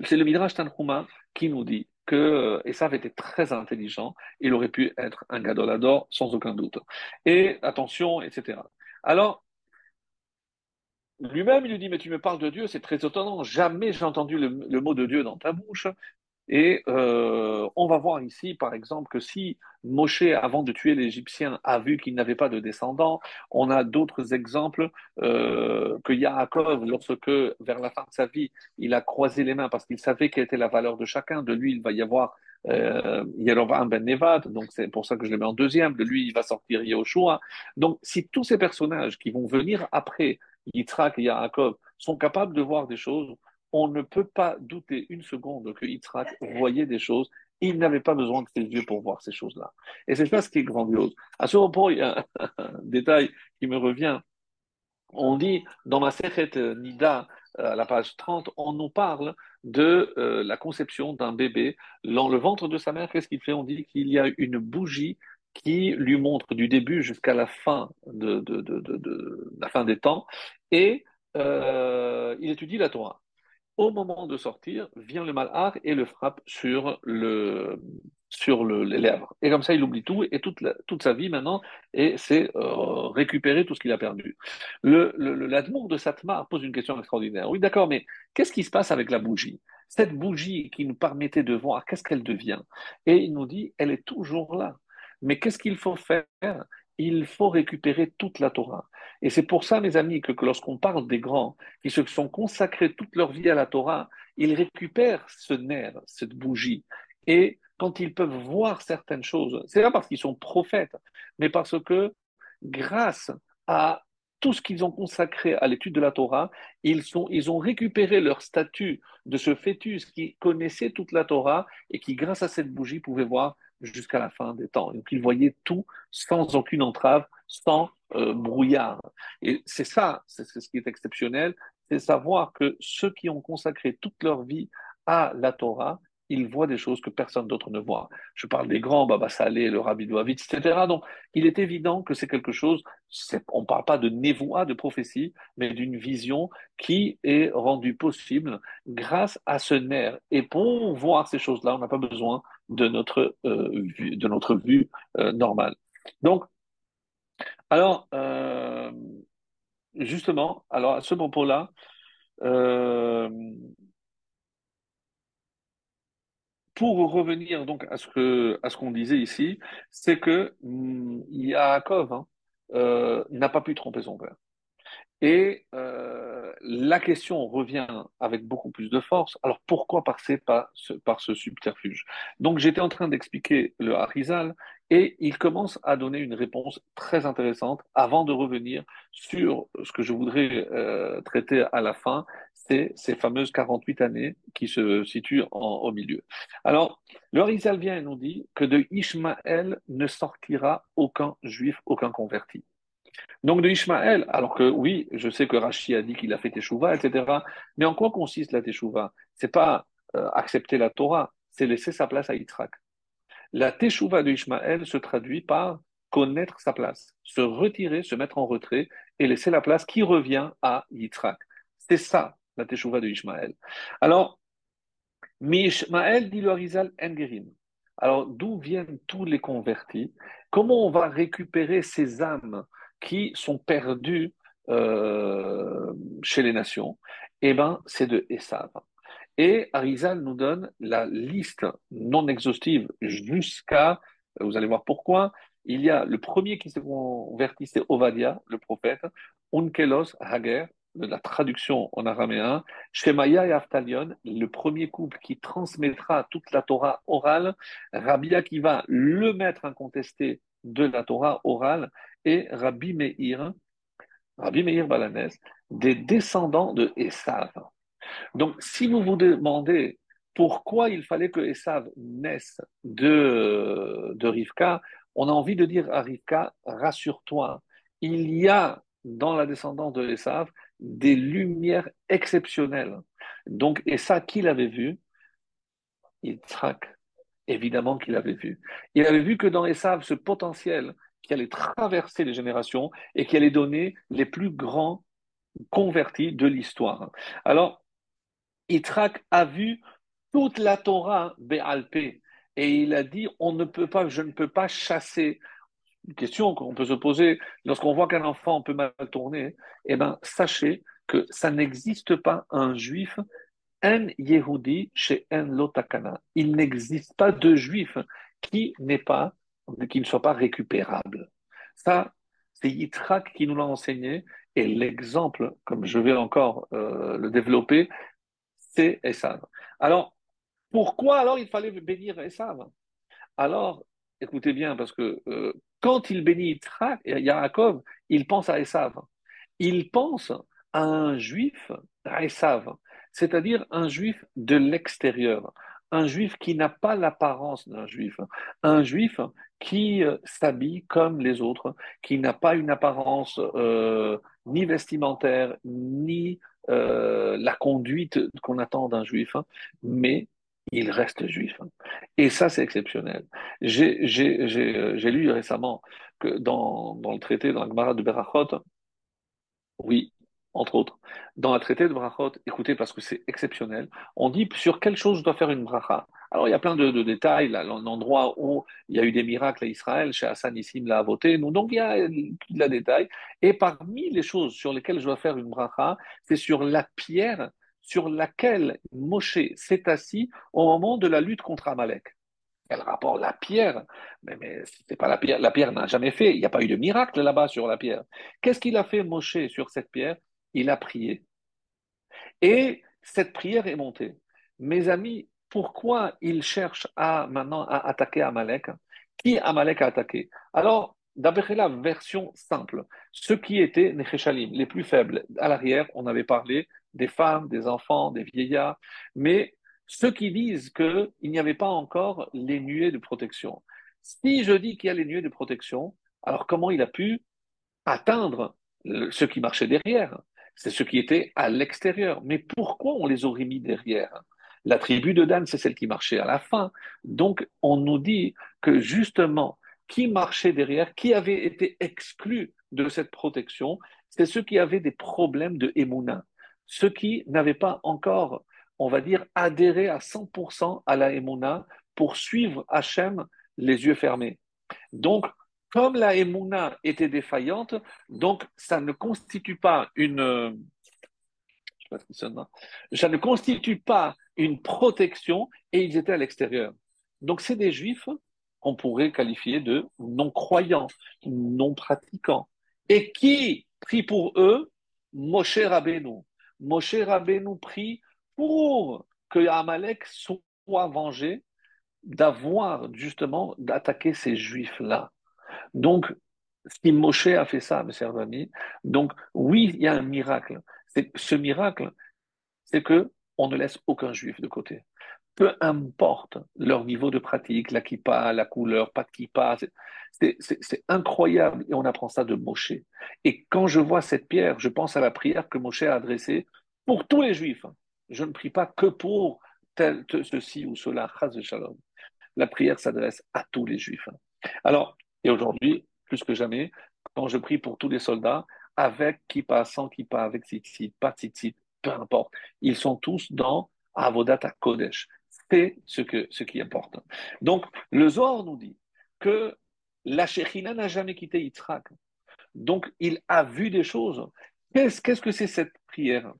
A: c'est le Midrash Tanhuma qui nous dit que euh, Esav était très intelligent. Il aurait pu être un gadolador sans aucun doute. Et attention, etc. Alors, lui-même, il lui dit, mais tu me parles de Dieu, c'est très étonnant. Jamais j'ai entendu le, mot de Dieu dans ta bouche. Et euh, on va voir ici, par exemple, que si Moshe, avant de tuer l'Égyptien, a vu qu'il n'avait pas de descendants, on a d'autres exemples euh, que Yaakov, lorsque, vers la fin de sa vie, il a croisé les mains parce qu'il savait quelle était la valeur de chacun. De lui, il va y avoir euh, ben Nevad, donc c'est pour ça que je le mets en deuxième. De lui, il va sortir Yahushua. Donc, si tous ces personnages qui vont venir après Yitzhak et Yaakov sont capables de voir des choses, on ne peut pas douter une seconde que Yitzhak voyait des choses. Il n'avait pas besoin de ses yeux pour voir ces choses-là. Et c'est ça ce qui est grandiose. À ce propos, il y a un détail qui me revient. On dit dans ma Sechet Nida, à la page 30, on nous parle de euh, la conception d'un bébé dans le ventre de sa mère. Qu'est-ce qu'il fait? On dit qu'il y a une bougie qui lui montre du début jusqu'à la fin de, la fin des temps, et euh, il étudie la Torah au moment de sortir, vient le malheur et le frappe sur, le, sur le, les lèvres. Et comme ça, il oublie tout et toute, sa vie maintenant, et c'est euh, récupérer tout ce qu'il a perdu. Le, de Satmar pose une question extraordinaire. Oui, d'accord, mais qu'est-ce qui se passe avec la bougie? Cette bougie qui nous permettait de voir, qu'est-ce qu'elle devient? Et il nous dit, elle est toujours là. Mais qu'est-ce qu'il faut faire? Il faut récupérer toute la Torah. Et c'est pour ça, mes amis, que, lorsqu'on parle des grands qui se sont consacrés toute leur vie à la Torah, ils récupèrent ce nerf, cette bougie. Et quand ils peuvent voir certaines choses, c'est pas parce qu'ils sont prophètes, mais parce que grâce à tout ce qu'ils ont consacré à l'étude de la Torah, ils, ils ont récupéré leur statut de ce fœtus qui connaissait toute la Torah et qui, grâce à cette bougie, pouvait voir jusqu'à la fin des temps. Donc, ils voyaient tout sans aucune entrave, sans euh, brouillard. Et c'est ça, c'est ce qui est exceptionnel, c'est savoir que ceux qui ont consacré toute leur vie à la Torah, ils voient des choses que personne d'autre ne voit. Je parle des grands, Baba Saleh, le Rabbi Douavitch, etc. Donc, il est évident que c'est quelque chose, on ne parle pas de névoie, de prophétie, mais d'une vision qui est rendue possible grâce à ce nerf. Et pour voir ces choses-là, on n'a pas besoin de notre, euh, vue, de notre vue euh, normale. Donc, alors, euh, justement, alors à ce propos-là, pour revenir donc à ce que à qu'on disait ici, c'est que hum, Yaakov hein, n'a pas pu tromper son père. La question revient avec beaucoup plus de force. Alors pourquoi passer par ce, par ce subterfuge? Donc j'étais en train d'expliquer le Harizal et il commence à donner une réponse très intéressante avant de revenir sur ce que je voudrais euh, traiter à la fin, c'est ces fameuses 48 années qui se situent au milieu. Alors le Harizal vient et nous dit que de Ishmaël ne sortira aucun juif, aucun converti. Donc de Ishmaël, alors que oui, je sais que Rashi a dit qu'il a fait Teshuvah, etc. Mais en quoi consiste la Teshuvah C'est pas euh, accepter la Torah, c'est laisser sa place à Yitzhak. La Teshuvah de Ishmaël se traduit par connaître sa place, se retirer, se mettre en retrait et laisser la place qui revient à Yitzhak. C'est ça la Teshuvah de Ishmaël. Alors, dit Engerim. Alors, d'où viennent tous les convertis? Comment on va récupérer ces âmes qui sont perdus euh, chez les nations, eh ben, c'est de Esav. Et Arizal nous donne la liste non exhaustive jusqu'à, vous allez voir pourquoi, il y a le premier qui s'est converti, c'est Ovadia, le prophète, Unkelos Hager, la traduction en araméen, Shemaya et Aftalion, le premier couple qui transmettra toute la Torah orale, Rabbi Akiva, le maître incontesté de la Torah orale, et Rabbi Meir, Rabbi Meir Balanès, des descendants de Esav. Donc, si vous vous demandez pourquoi il fallait que Esav naisse de, de Rivka, on a envie de dire à Rivka, rassure-toi, il y a dans la descendance de Esav des lumières exceptionnelles. Donc, ça, qui l'avait vu? Yitzhak, évidemment qu'il avait vu. Il avait vu que dans Esav, ce potentiel qui allait traverser les générations et qui allait donner les plus grands convertis de l'histoire. Alors, Yitzhak a vu toute la Torah Béalpé et il a dit on ne peut pas, je ne peux pas chasser. Une question qu'on peut se poser lorsqu'on voit qu'un enfant peut mal tourner, eh bien, sachez que ça n'existe pas un juif, un Yehudi chez un Lotakana. Il n'existe pas de juif qui n'est pas qui ne soit pas récupérable. Ça, c'est Yitzhak qui nous l'a enseigné, et l'exemple, comme je vais encore euh, le développer, c'est Esav. Alors, pourquoi alors il fallait bénir Esav? Alors, écoutez bien, parce que euh, quand il bénit Yitzhak, Yaakov, il pense à Esav. Il pense à un juif, à Esav, c'est-à-dire un juif de l'extérieur, un juif qui n'a pas l'apparence d'un juif, un juif qui euh, s'habille comme les autres, qui n'a pas une apparence euh, ni vestimentaire, ni euh, la conduite qu'on attend d'un juif, mais il reste juif. Et ça, c'est exceptionnel. J'ai lu récemment que dans, dans, le traité, dans la Gemara de Berachot, oui, entre autres. Dans la traité de Brachot, écoutez, parce que c'est exceptionnel, on dit sur quelle chose je dois faire une bracha. Alors, il y a plein de, détails, l'endroit où il y a eu des miracles à Israël, chez Hassan Nissim l'a voté, donc il y a de la détail. Et parmi les choses sur lesquelles je dois faire une bracha, c'est sur la pierre sur laquelle Moshe s'est assis au moment de la lutte contre Amalek. quel rapport La pierre Mais, mais c'est pas la pierre. La pierre n'a jamais fait. Il n'y a pas eu de miracle là-bas sur la pierre. Qu'est-ce qu'il a fait, Moshe, sur cette pierre? Il a prié. Et cette prière est montée. Mes amis, pourquoi il cherche à maintenant à attaquer Amalek? Qui Amalek a attaqué? Alors, d'après la version simple, ceux qui étaient Necheshalim, les plus faibles, à l'arrière, on avait parlé des femmes, des enfants, des vieillards, mais ceux qui disent qu'il n'y avait pas encore les nuées de protection. Si je dis qu'il y a les nuées de protection, alors comment il a pu atteindre ceux qui marchaient derrière? C'est ceux qui étaient à l'extérieur. Mais pourquoi on les aurait mis derrière? La tribu de Dan, c'est celle qui marchait à la fin. Donc on nous dit que justement, qui marchait derrière, qui avait été exclu de cette protection, c'est ceux qui avaient des problèmes de Emouna, ceux qui n'avaient pas encore on va dire, adhérer à 100% à la Emouna pour suivre Hachem les yeux fermés. Donc, comme la Emouna était défaillante, donc ça ne constitue pas une, ne constitue pas une protection et ils étaient à l'extérieur. Donc, c'est des juifs qu'on pourrait qualifier de non-croyants, non-pratiquants. Et qui prie pour eux Moshe Rabbeinu. Moshe Rabbeinu prie pour que Amalek soit vengé d'avoir justement d'attaquer ces juifs-là. Donc, si Moshe a fait ça, mes chers amis, donc oui, il y a un miracle. Ce miracle, c'est que on ne laisse aucun juif de côté. Peu importe leur niveau de pratique, la kippa, la couleur, pas de kippa, c'est incroyable et on apprend ça de Moshe. Et quand je vois cette pierre, je pense à la prière que Moshe a adressée pour tous les juifs je ne prie pas que pour tel, ceci ou cela. La prière s'adresse à tous les juifs. Alors, et aujourd'hui, plus que jamais, quand je prie pour tous les soldats, avec qui pas, sans qui pas, avec tzitzit, pas tzitzit, peu importe, ils sont tous dans Avodat Kodesh. C'est ce, que, ce qui importe. Donc, le Zohar nous dit que la Shechina n'a jamais quitté Yitzhak. Donc, il a vu des choses. Qu'est-ce que c'est cette prière?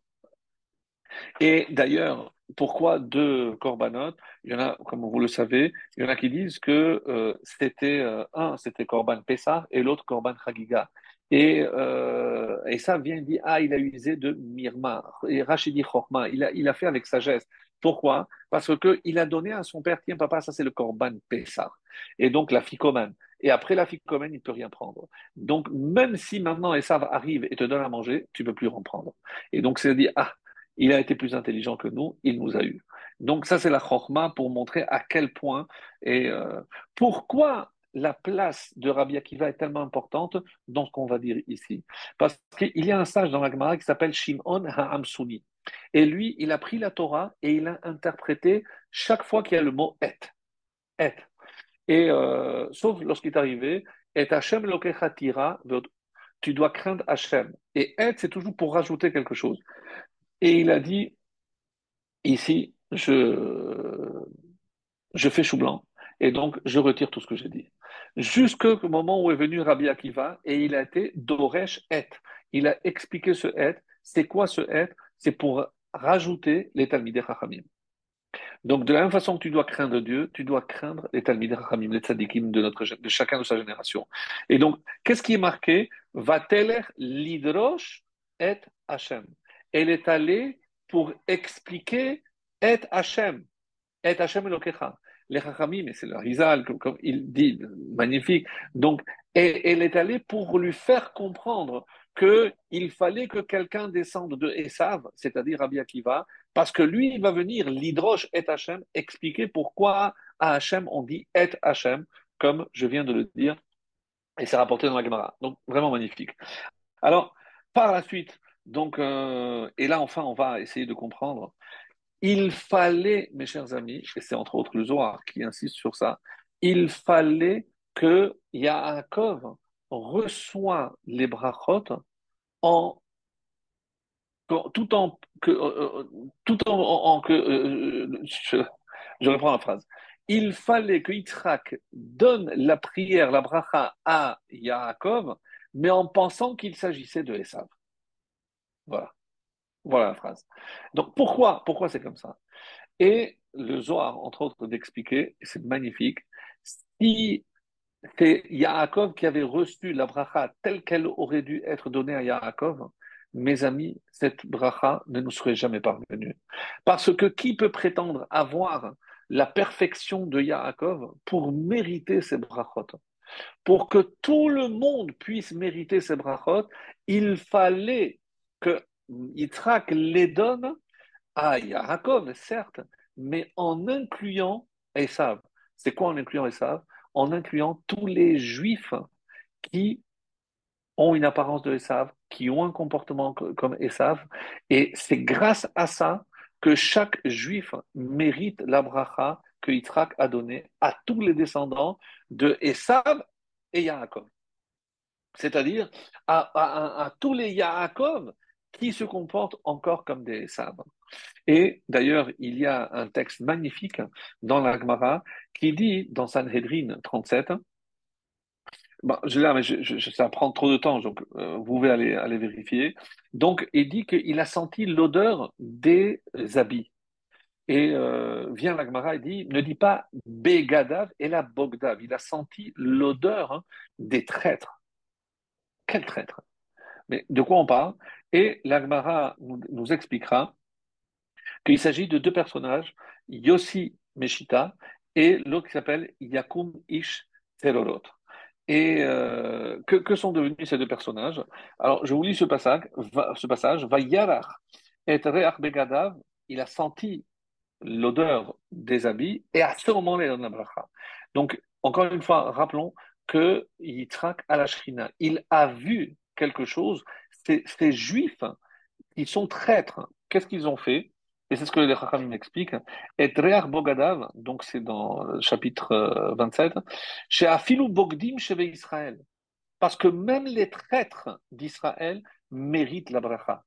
A: Et d'ailleurs, pourquoi deux corbanotes Il y en a, comme vous le savez, il y en a qui disent que euh, c'était euh, un, c'était Corban Pessah et l'autre Corban Chagiga. Et, euh, et ça vient dire ah il a usé de mirma et Rachidi Chorma il a il a fait avec sagesse. Pourquoi? Parce que il a donné à son père tiens papa ça c'est le Corban Pessah. Et donc la ficomane et après la ficomane il peut rien prendre. Donc même si maintenant Esav arrive et te donne à manger tu peux plus en prendre et donc c'est dire ah il a été plus intelligent que nous, il nous a eu. Donc ça, c'est la chorma pour montrer à quel point et euh, pourquoi la place de Rabbi Akiva est tellement importante dans ce qu'on va dire ici. Parce qu'il y a un sage dans la Gemara qui s'appelle Shimon Ha'amsuni. Et lui, il a pris la Torah et il a interprété chaque fois qu'il y a le mot et. Et. Euh, sauf lorsqu'il est arrivé, et Hashem lokechatira, tu dois craindre Hashem. Et et, c'est toujours pour rajouter quelque chose. Et il a dit, ici, je, fais chou blanc. Et donc, je retire tout ce que j'ai dit. Jusqu'au moment où est venu Rabbi Akiva et il a été Doresh Et. Il a expliqué ce Et. C'est quoi ce Et C'est pour rajouter les Talmidei Chachamim. Donc, de la même façon que tu dois craindre Dieu, tu dois craindre les Talmidei Chachamim, les tzadikim de, notre, de chacun de sa génération. Et donc, qu'est-ce qui est marqué? Va-t-elle lidrosh et Hashem elle est allée pour expliquer Et Hachem, Et Hachem Elokecha. Les Chachamim, c'est le Rizal, comme il dit, magnifique. Donc, elle est allée pour lui faire comprendre qu'il fallait que quelqu'un descende de Esav, c'est-à-dire Rabbi Akiva, parce que lui, il va venir, l'Hydroche et Hachem, expliquer pourquoi à Hachem on dit Et Hachem, comme je viens de le dire, et c'est rapporté dans la Gemara. Donc, vraiment magnifique. Alors, par la suite, donc, euh, et là, enfin, on va essayer de comprendre. Il fallait, mes chers amis, et c'est entre autres le Zohar qui insiste sur ça, il fallait que Yaakov reçoit les brachot en tout en que euh, euh, tout en, que je, reprends la phrase. Il fallait que Yitzhak donne la prière, la bracha à Yaakov, mais en pensant qu'il s'agissait de Esav. Voilà. Voilà la phrase. Donc pourquoi, pourquoi c'est comme ça? Et le Zohar, entre autres, d'expliquer, c'est magnifique, si c'est Yaakov qui avait reçu la bracha telle qu'elle aurait dû être donnée à Yaakov, mes amis, cette bracha ne nous serait jamais parvenue. Parce que qui peut prétendre avoir la perfection de Yaakov pour mériter ces brachot? Pour que tout le monde puisse mériter ces brachot, il fallait que Yitzhak les donne à Yaakov, certes, mais en incluant Esav. C'est quoi en incluant Esav? En incluant tous les juifs qui ont une apparence de Esav, qui ont un comportement comme Esav, et c'est grâce à ça que chaque juif mérite la bracha que Yitzhak a donnée à tous les descendants de Esav et Yaakov. C'est-à-dire à, tous les Yaakov qui se comportent encore comme des Esav. Et d'ailleurs, il y a un texte magnifique dans la Gemara qui dit, dans Sanhedrin 37, bah, je mais je, ça prend trop de temps, donc euh, vous pouvez aller, aller vérifier. Donc, il dit qu'il a senti l'odeur des habits. Et euh, vient l'Agmara et dit, ne dit pas Begadav et la Bogdav. Il a senti l'odeur hein, des traîtres. Quel traître? Mais de quoi on parle? Et l'Agmara nous, expliquera qu'il s'agit de deux personnages, Yossi Meshita et l'autre qui s'appelle Yakum Ish Terorot. Et euh, que, sont devenus ces deux personnages? Alors, je vous lis ce passage. Ce passage et Begadav, il a senti l'odeur des habits et à ce moment-là, il la bracha. Donc, encore une fois, rappelons que Yitzhak à il a vu quelque chose. Ces, juifs qui sont traîtres, qu'est-ce qu'ils ont fait? Et c'est ce que les Chachamim expliquent. Et Dreach Bogadav, donc c'est dans le chapitre 27, chez Afilou Bogdim chez Israël. Parce que même les traîtres d'Israël méritent la bracha.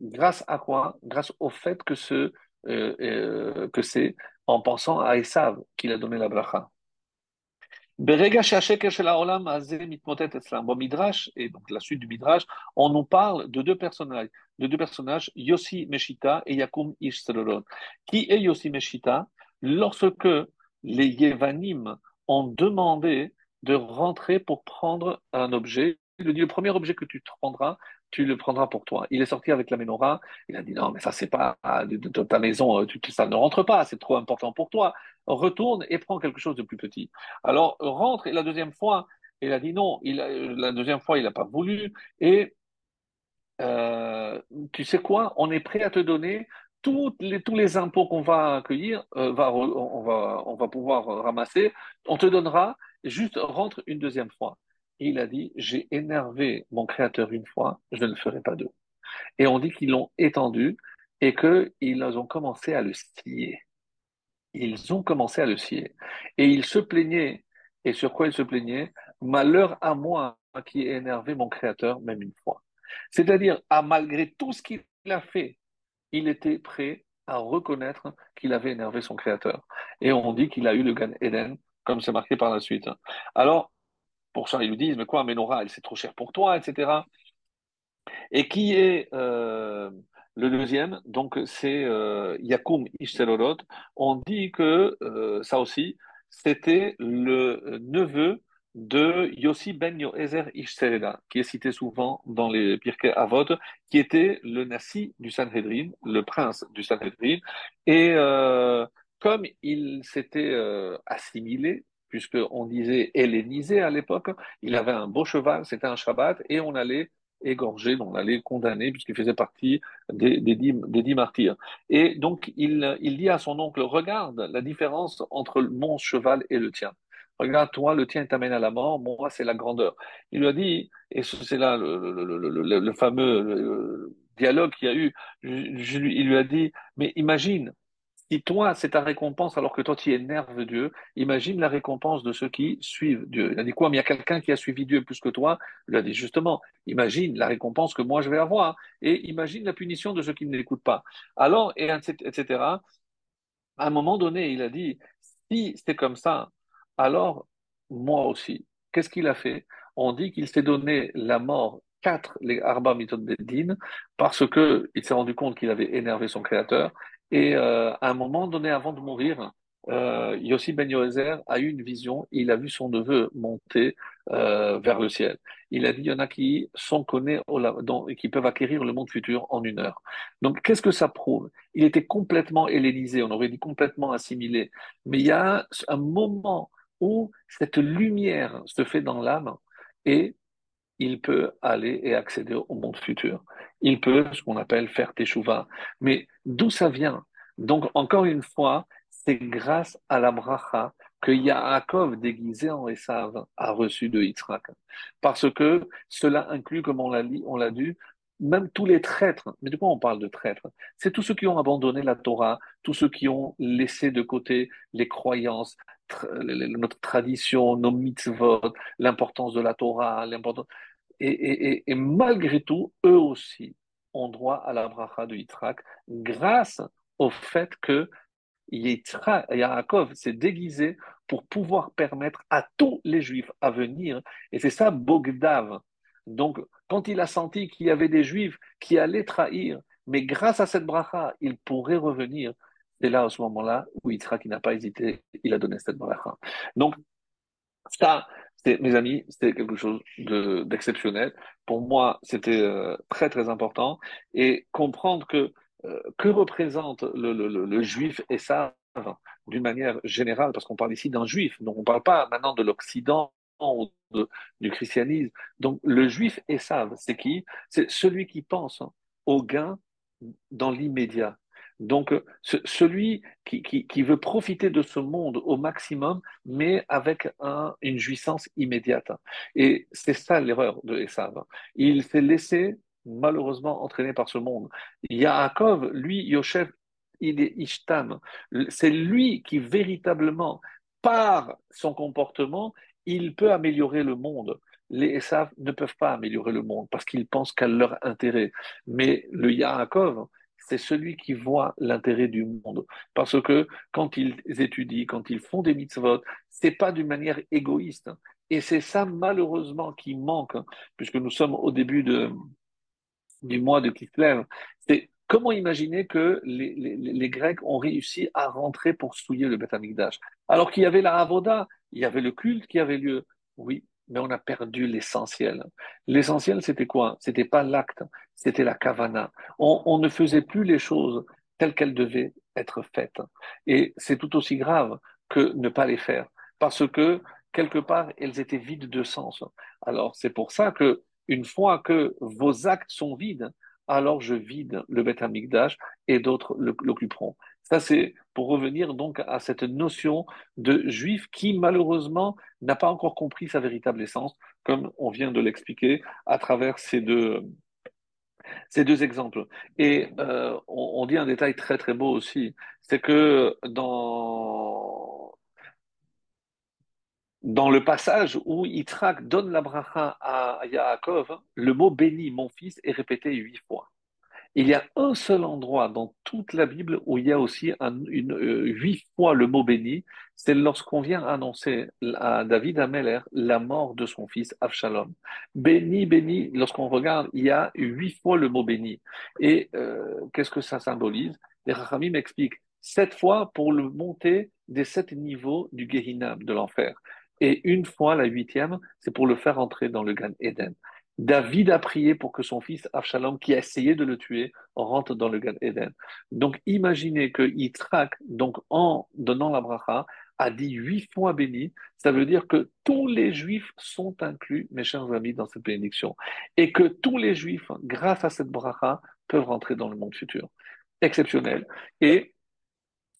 A: Grâce à quoi? Grâce au fait que, euh, euh, que c'est en pensant à Esav qu'il a donné la bracha. Bon, Midrash, et donc la suite du Midrash, on nous parle de deux personnages, Yossi Meshita et Yakum Ish Qui est Yossi Meshita? Lorsque les Yevanim ont demandé de rentrer pour prendre un objet, le premier objet que tu prendras, tu le prendras pour toi. Il est sorti avec la menorah, il a dit non, mais ça c'est pas de, ta maison, euh, ça ne rentre pas, c'est trop important pour toi. Retourne et prends quelque chose de plus petit. Alors rentre et la deuxième fois, il a dit non, il la deuxième fois il n'a pas voulu et euh, tu sais quoi, on est prêt à te donner tous les impôts qu'on va accueillir, euh, on va pouvoir ramasser, on te donnera, juste rentre une deuxième fois il a dit, j'ai énervé mon créateur une fois, je ne le ferai pas deux. Et on dit qu'ils l'ont étendu et qu'ils ont commencé à le scier. Ils ont commencé à le scier. Et ils se plaignaient. Et sur quoi ils se plaignaient? Malheur à moi qui ai énervé mon créateur même une fois. C'est-à-dire, à malgré tout ce qu'il a fait, il était prêt à reconnaître qu'il avait énervé son créateur. Et on dit qu'il a eu le Gan Eden, comme c'est marqué par la suite. Alors, ils lui disent, mais quoi, Ménora, elle c'est trop cher pour toi, etc. Et qui est euh, le deuxième Donc, c'est euh, Yakum. On dit que euh, ça aussi, c'était le neveu de Yossi ben Yoezer Ishteleda, qui est cité souvent dans les Pirkei Avot, qui était le nasi du Sanhedrin, le prince du Sanhedrin. Et comme il s'était assimilé puisqu'on disait hellénisé à l'époque. Il avait un beau cheval, c'était un Shabbat, et on allait égorger, on allait condamner, puisqu'il faisait partie des, dix, martyrs. Et donc, il, dit à son oncle, regarde la différence entre mon cheval et le tien. Regarde, toi, le tien t'amène à la mort, moi, c'est la grandeur. Il lui a dit, et c'est là le, fameux dialogue qu'il y a eu, il lui a dit, mais imagine, si toi, c'est ta récompense alors que toi, tu énerves Dieu, imagine la récompense de ceux qui suivent Dieu. Il a dit quoi? Mais il y a quelqu'un qui a suivi Dieu plus que toi? Il a dit justement, imagine la récompense que moi je vais avoir et imagine la punition de ceux qui ne l'écoutent pas. Alors, et etc. À un moment donné, il a dit, si c'est comme ça, alors moi aussi. Qu'est-ce qu'il a fait? On dit qu'il s'est donné la mort quatre, les Arba Mitot Beddin, parce que il s'est rendu compte qu'il avait énervé son créateur. Et euh, à un moment donné, avant de mourir, euh, Yossi Ben Yoézer a eu une vision, il a vu son neveu monter euh, vers le ciel. Il a dit, il y en a qui sont connus et qui peuvent acquérir le monde futur en une heure. Donc, qu'est-ce que ça prouve? Il était complètement hellénisé, on aurait dit complètement assimilé. Mais il y a un moment où cette lumière se fait dans l'âme et il peut aller et accéder au monde futur. Il peut, ce qu'on appelle, faire teshuva. Mais d'où ça vient? Donc, encore une fois, c'est grâce à la bracha que Yaakov, déguisé en Esav, a reçu de Yitzhak. Parce que cela inclut, comme on l'a dit, on l'a dit, même tous les traîtres. Mais de quoi on parle de traîtres? C'est tous ceux qui ont abandonné la Torah, tous ceux qui ont laissé de côté les croyances, notre tradition, nos mitzvot, l'importance de la Torah, l'importance. Et, malgré tout, eux aussi ont droit à la bracha de Yitzhak grâce au fait que Yaakov s'est déguisé pour pouvoir permettre à tous les Juifs à venir. Et c'est ça Bogdav. Donc, quand il a senti qu'il y avait des Juifs qui allaient trahir, mais grâce à cette bracha, il pourrait revenir, c'est là, à ce moment-là, où Yitzhak, n'a pas hésité, il a donné cette bracha. Donc, ça, mes amis, c'était quelque chose d'exceptionnel. Pour moi, c'était euh, très, très important. Et comprendre que euh, que représente le, juif et ça d'une manière générale, parce qu'on parle ici d'un juif, donc on ne parle pas maintenant de l'Occident ou du christianisme. Donc le juif Esav, c'est qui? C'est celui qui pense au gain dans l'immédiat. Donc celui qui, veut profiter de ce monde au maximum, mais avec une jouissance immédiate. Et c'est ça l'erreur de Esav. Il s'est laissé malheureusement entraîné par ce monde. Yaakov, lui, Yosef, il est Ishtam. C'est lui qui véritablement, par son comportement, il peut améliorer le monde. Les Esav ne peuvent pas améliorer le monde parce qu'ils pensent qu'à leur intérêt. Mais le Yaakov, c'est celui qui voit l'intérêt du monde. Parce que quand ils étudient, quand ils font des mitzvot, c'est pas d'une manière égoïste. Et c'est ça, malheureusement, qui manque, puisque nous sommes au début de, du mois de Kislev, c'est comment imaginer que les, Grecs ont réussi à rentrer pour souiller le Beth Alors qu'il y avait la Avoda, il y avait le culte qui avait lieu. Oui, mais on a perdu l'essentiel. L'essentiel, c'était quoi? C'était pas l'acte, c'était la kavana. On, on, ne faisait plus les choses telles qu'elles devaient être faites. Et c'est tout aussi grave que ne pas les faire, parce que quelque part, elles étaient vides de sens. Alors c'est pour ça que une fois que vos actes sont vides, alors je vide le Beth Amikdash et d'autres l'occuperont. Ça, c'est pour revenir donc à cette notion de juif qui, malheureusement, n'a pas encore compris sa véritable essence, comme on vient de l'expliquer à travers ces deux, ces deux exemples. Et euh, on, on, dit un détail très très beau aussi, c'est que dans dans le passage où Yitzhak donne la bracha à Yaakov, le mot béni, mon fils, est répété huit fois. Il y a un seul endroit dans toute la Bible où il y a aussi une, euh, huit fois le mot béni, c'est lorsqu'on vient annoncer à David Ameller la mort de son fils Avshalom. Béni, béni, lorsqu'on regarde, il y a huit fois le mot béni. Et euh, qu'est-ce que ça symbolise? Les Rachamim m'expliquent sept fois pour le monter des sept niveaux du Gehinam, de l'enfer. Et une fois, la huitième, c'est pour le faire entrer dans le Gan Eden. David a prié pour que son fils Avshalom, qui a essayé de le tuer, rentre dans le Gan Eden. Donc imaginez que Yitzhak, donc en donnant la bracha, a dit huit fois béni. Ça veut dire que tous les juifs sont inclus, mes chers amis, dans cette bénédiction. Et que tous les juifs, grâce à cette bracha, peuvent rentrer dans le monde futur. Exceptionnel. Et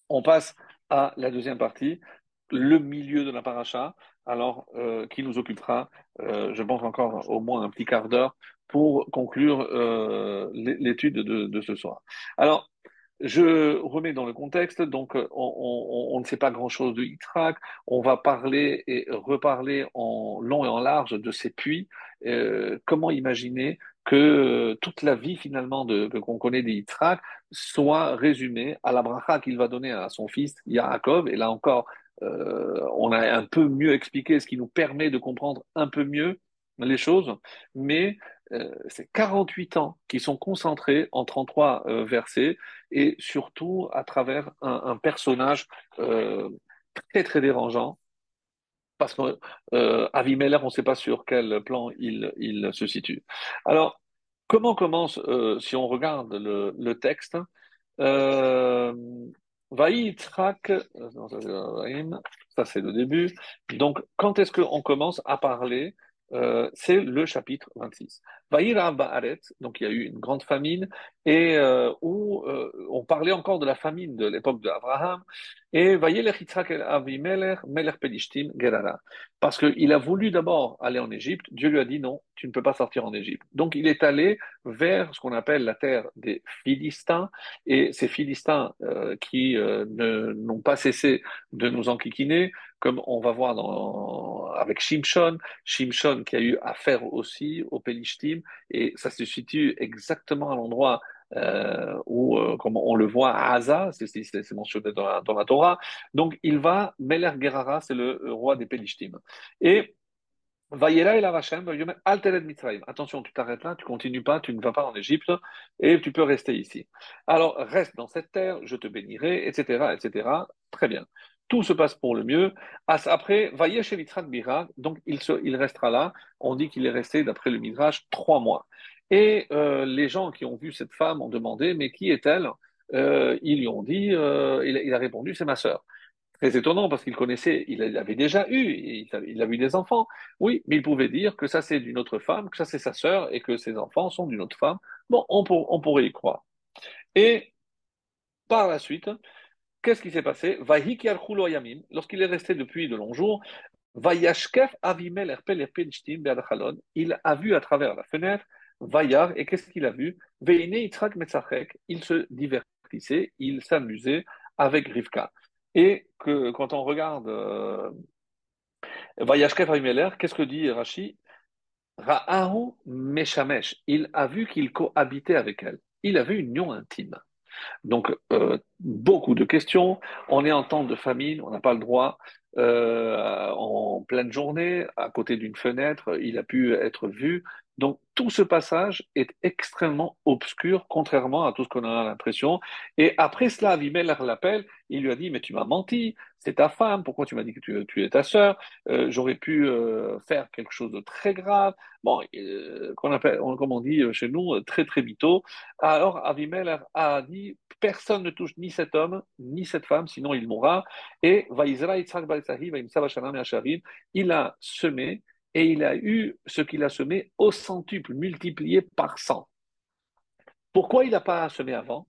A: on passe à la deuxième partie, le milieu de la paracha, alors euh, qui nous occupera, euh, je pense encore au moins un petit quart d'heure pour conclure euh, l'étude de, ce soir. Alors, je remets dans le contexte, donc on, ne sait pas grand-chose de Yitzhak, on va parler et reparler en long et en large de ces puits. comment imaginer que toute la vie finalement de, qu'on connaît des soit résumée à la bracha qu'il va donner à son fils Yaakov, et là encore, on a un peu mieux expliqué, ce qui nous permet de comprendre un peu mieux les choses, mais euh, c'est 48 ans qui sont concentrés en 33 euh, versets et surtout à travers un, personnage euh, très très dérangeant parce que euh, Avimelech, on ne sait pas sur quel plan il, se situe. Alors, comment commence, euh, si on regarde le, texte, euh, Vaïtrak, ça c'est le début. Donc, quand est-ce qu'on commence à parler euh, c'est le chapitre 26. Vaïra Ba'aret, donc il y a eu une grande famine, et euh, où euh, parlait encore de la famine de l'époque d'Abraham, et Vaïelech Yitzhak el Avimelech, Melech Pelishtim. Parce qu'il a voulu d'abord aller en Égypte, Dieu lui a dit non, tu ne peux pas sortir en Égypte. Donc il est allé vers ce qu'on appelle la terre des Philistins, et ces Philistins euh, qui euh, n'ont pas cessé de nous enquiquiner, comme on va voir avec Shimshon, Shimshon qui a eu affaire aussi au Pelishtim, et ça se situe exactement à l'endroit euh, où, euh, comme on le voit à Asa, c'est mentionné dans la, Torah. Donc il va, Meler Gerara, c'est le roi des Pelishtim. Et Vayela el Arachem, Altered Mitzrayim. Attention, tu t'arrêtes là, tu continues pas, tu ne vas pas en Égypte et tu peux rester ici. Alors reste dans cette terre, je te bénirai, etc., etc. Très bien. Tout se passe pour le mieux. Après, Vayesh Bira, donc il, se, il restera là. On dit qu'il est resté, d'après le Midrash, trois mois. Et euh, les gens qui ont vu cette femme ont demandé, mais qui est-elle? Euh, Ils lui ont dit, euh, il, a répondu, c'est ma sœur. Très étonnant parce qu'il connaissait, il avait déjà eu, il il a eu des enfants. Oui, mais il pouvait dire que ça c'est d'une autre femme, que ça c'est sa sœur et que ses enfants sont d'une autre femme. Bon, on, on pourrait y croire. Et par la suite, qu'est-ce qui s'est passé? Lorsqu'il est resté depuis de longs jours, il a vu à travers la fenêtre Vayar, et qu'est-ce qu'il a vu? Il se divertissait, il s'amusait avec Rivka. Et que quand on regarde euh, Vayashkef qu'est-ce que dit Rashi? Ra'ahu Meshamesh, il a vu qu'il cohabitait avec elle. Il avait une union intime. Donc, euh, beaucoup de questions. On est en temps de famine, on n'a pas le droit. Euh, en pleine journée, à côté d'une fenêtre, il a pu être vu. Donc, tout ce passage est extrêmement obscur, contrairement à tout ce qu'on a l'impression. Et après cela, Avimelech l'appelle, il lui a dit, mais tu m'as menti, c'est ta femme, pourquoi tu m'as dit que tu, es ta sœur? Euh, J'aurais pu euh, faire quelque chose de très grave. Bon, euh, qu'on appelle, comme on dit chez nous, très très mytho. Alors, Avimelech a dit, personne ne touche ni cet homme, ni cette femme, sinon il mourra. Et il a semé et il a eu ce qu'il a semé au centuple, multiplié par cent. Pourquoi il n'a pas semé avant?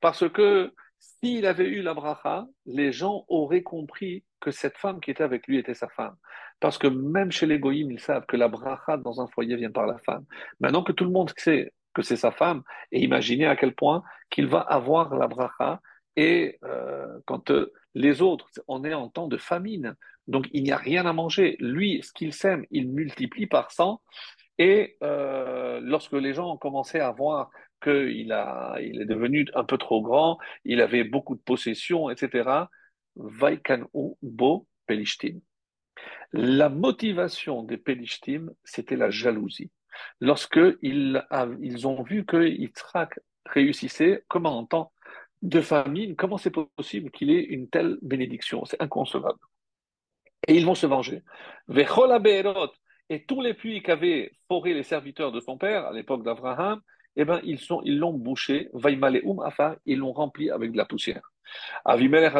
A: Parce que s'il avait eu la bracha, les gens auraient compris que cette femme qui était avec lui était sa femme. Parce que même chez les goïms, ils savent que la bracha dans un foyer vient par la femme. Maintenant que tout le monde sait que c'est sa femme, et imaginez à quel point qu'il va avoir la bracha, et euh, quand euh, les autres, on est en temps de famine, donc il n'y a rien à manger. Lui, ce qu'il sème, il multiplie par 100. Et euh, lorsque les gens ont commencé à voir qu'il il est devenu un peu trop grand, il avait beaucoup de possessions, etc. Bo pelishtim. La motivation des pelishtim, c'était la jalousie. Lorsque ils, ont vu que Yitzhak réussissait, comment en temps de famine, comment c'est possible qu'il ait une telle bénédiction? C'est inconcevable et ils vont se venger. Et tous les puits qu'avaient foré les serviteurs de son père à l'époque d'Abraham, eh ben, ils sont, ils l'ont bouché, ils l'ont rempli avec de la poussière. Avimelech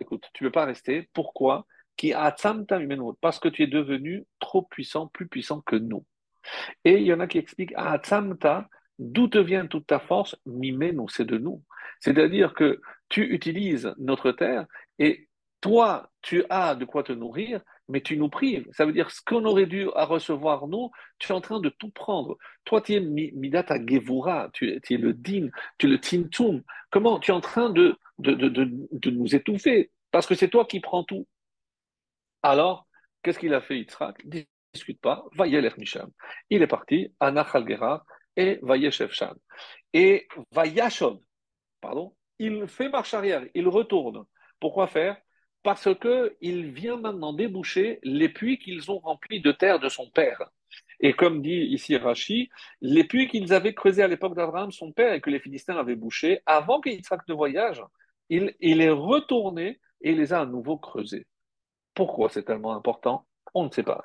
A: écoute, tu ne peux pas rester. Pourquoi? Parce que tu es devenu trop puissant, plus puissant que nous. Et il y en a qui expliquent, d'où te vient toute ta force? Mimenu, c'est de nous. C'est-à-dire que tu utilises notre terre et toi, tu as de quoi te nourrir, mais tu nous prives. Ça veut dire ce qu'on aurait dû recevoir nous, tu es en train de tout prendre. Toi, tu es midata gevura, tu, es le din, tu es le tintum. Comment Tu es en train de, de, de, de, nous étouffer? Parce que c'est toi qui prends tout. Alors, qu'est-ce qu'il a fait Yitzhak? Discute pas, va Misham. Il est parti à Nachal Gerar et va. Et va il fait marche arrière, il retourne. Pourquoi faire? Parce qu'il vient maintenant déboucher les puits qu'ils ont remplis de terre de son père. Et comme dit ici Rashi, les puits qu'ils avaient creusés à l'époque d'Abraham, son père, et que les Philistins avaient bouchés, avant qu'Yitzhak ne voyage, il, est retourné et les a à nouveau creusés. Pourquoi c'est tellement important? On ne sait pas.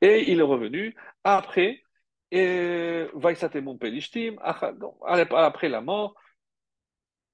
A: Et il est revenu après, et après la mort,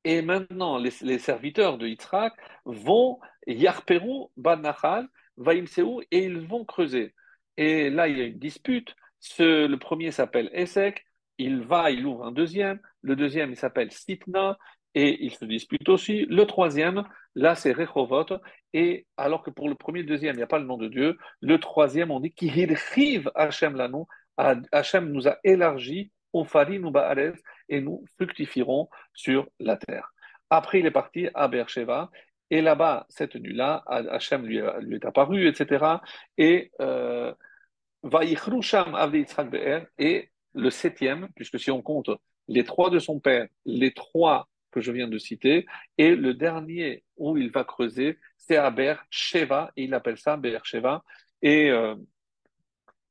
A: et maintenant, les, serviteurs de Yitzhak vont Yarperu Banachal, Vaimseu, et ils vont creuser. Et là, il y a une dispute. Ce, le premier s'appelle Esek, il va, il ouvre un deuxième. Le deuxième, il s'appelle Sitna, et il se dispute aussi. Le troisième, là, c'est Rechovot. Et alors que pour le premier, deuxième, il n'y a pas le nom de Dieu. Le troisième, on dit Kihirchiv Hachem Lanou. Hachem nous a élargi ou Ba'arez, et nous fructifierons sur la terre. Après, il est parti à Beersheba, et là-bas, cette nuit-là, Hachem lui, lui, est apparu, etc. Et euh, et le septième, puisque si on compte les trois de son père, les trois que je viens de citer, et le dernier où il va creuser, c'est à Beersheba, et il appelle ça Beersheba, et euh,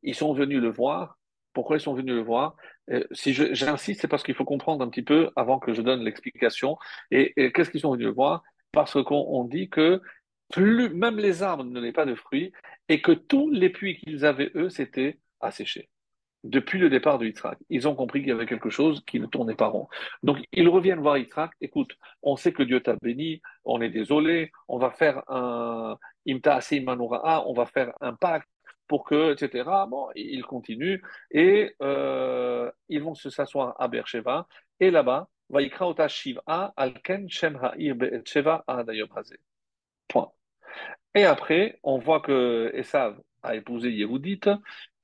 A: ils sont venus le voir. Pourquoi ils sont venus le voir euh, si j'insiste, c'est parce qu'il faut comprendre un petit peu avant que je donne l'explication. Et, qu'est-ce qu'ils sont venus voir? Parce qu'on dit que même les arbres ne donnaient pas de fruits et que tous les puits qu'ils avaient, eux, s'étaient asséchés. Depuis le départ de Yitzhak, ils ont compris qu'il y avait quelque chose qui ne tournait pas rond. Donc, ils reviennent voir Yitzhak. Écoute, on sait que Dieu t'a béni, on est désolé, on va faire un imta on va faire un pacte pour que, etc. Bon, ils continuent et euh, ils vont se s'asseoir à Beersheba et là-bas, Vaikra ota Shiva alken shem ha'ir be'etsheva Point. Et après, on voit que Esav a épousé Yehudit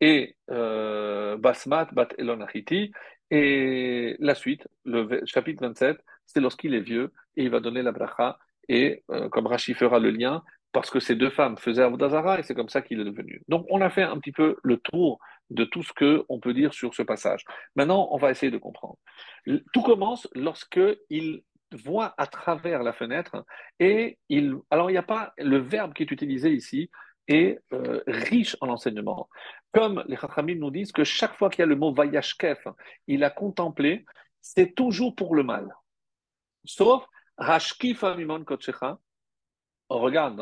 A: et euh, Basmat bat Elonachiti. Et la suite, le chapitre 27, c'est lorsqu'il est vieux et il va donner la bracha. Et euh, comme Rashi fera le lien, parce que ces deux femmes faisaient Avodazara et c'est comme ça qu'il est devenu. Donc on a fait un petit peu le tour de tout ce qu'on peut dire sur ce passage. Maintenant, on va essayer de comprendre. Tout commence lorsque il voit à travers la fenêtre et il. Alors il n'y a pas le verbe qui est utilisé ici est euh, riche en enseignement. Comme les Chachamim nous disent que chaque fois qu'il y a le mot Vayashkef, il a contemplé, c'est toujours pour le mal. Sauf Hashkif Amimon Kotchecha, on regarde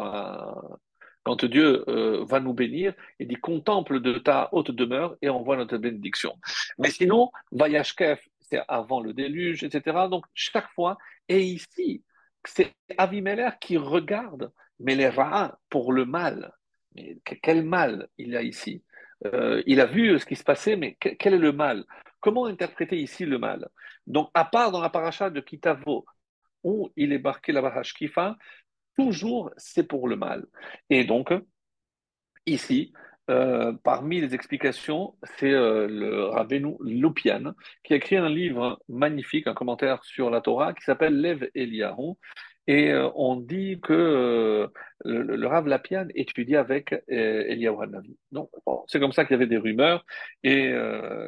A: quand Dieu euh, va nous bénir, il dit contemple de ta haute demeure et on voit notre bénédiction. Mais sinon, Vayashkef, c'est avant le déluge, etc. Donc chaque fois, et ici, c'est Avimelech qui regarde, mais les rats pour le mal. Mais quel mal il y a ici? Euh, Il a vu ce qui se passait, mais quel est le mal? Comment interpréter ici le mal? Donc, à part dans la paracha de Kitavo, où il est marqué la Kifa, toujours c'est pour le mal. Et donc, ici, euh, parmi les explications, c'est euh, le Rabbeinu Lupian qui a écrit un livre magnifique, un commentaire sur la Torah qui s'appelle Lev Eliyahu. Et euh, on dit que le, Rav Lapian étudiait avec Eliyahu Hanavi. Donc, c'est comme ça qu'il y avait des rumeurs. Et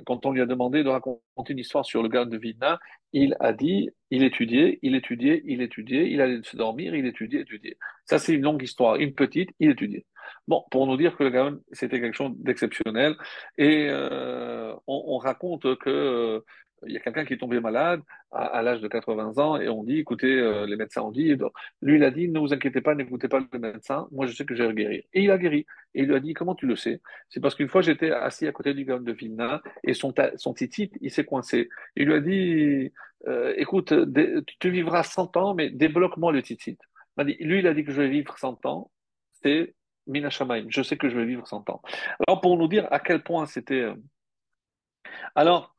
A: quand on lui a demandé de raconter une histoire sur le gars de Vidna, il a dit, il étudiait, il étudiait, il étudiait, il allait se dormir, il étudiait, étudiait. Ça, c'est une longue histoire. Une petite, il étudiait. Bon, pour nous dire que le Gaon, c'était quelque chose d'exceptionnel. Et euh, on, on, raconte que euh, il y a quelqu'un qui est tombé malade à, l'âge de 80 ans et on dit, écoutez, euh, les médecins ont dit, lui il a dit, ne vous inquiétez pas, n'écoutez pas le médecin, moi je sais que je vais guérir. Et il a guéri. Et il lui a dit, comment tu le sais? C'est parce qu'une fois j'étais assis à côté du gars de Vilna et son, son titit, il s'est coincé. Il lui a dit, euh, écoute, tu vivras 100 ans, mais débloque-moi le titit. Lui il a dit que je vais vivre 100 ans, c'est Mina je sais que je vais vivre 100 ans. Alors pour nous dire à quel point c'était... Euh, alors,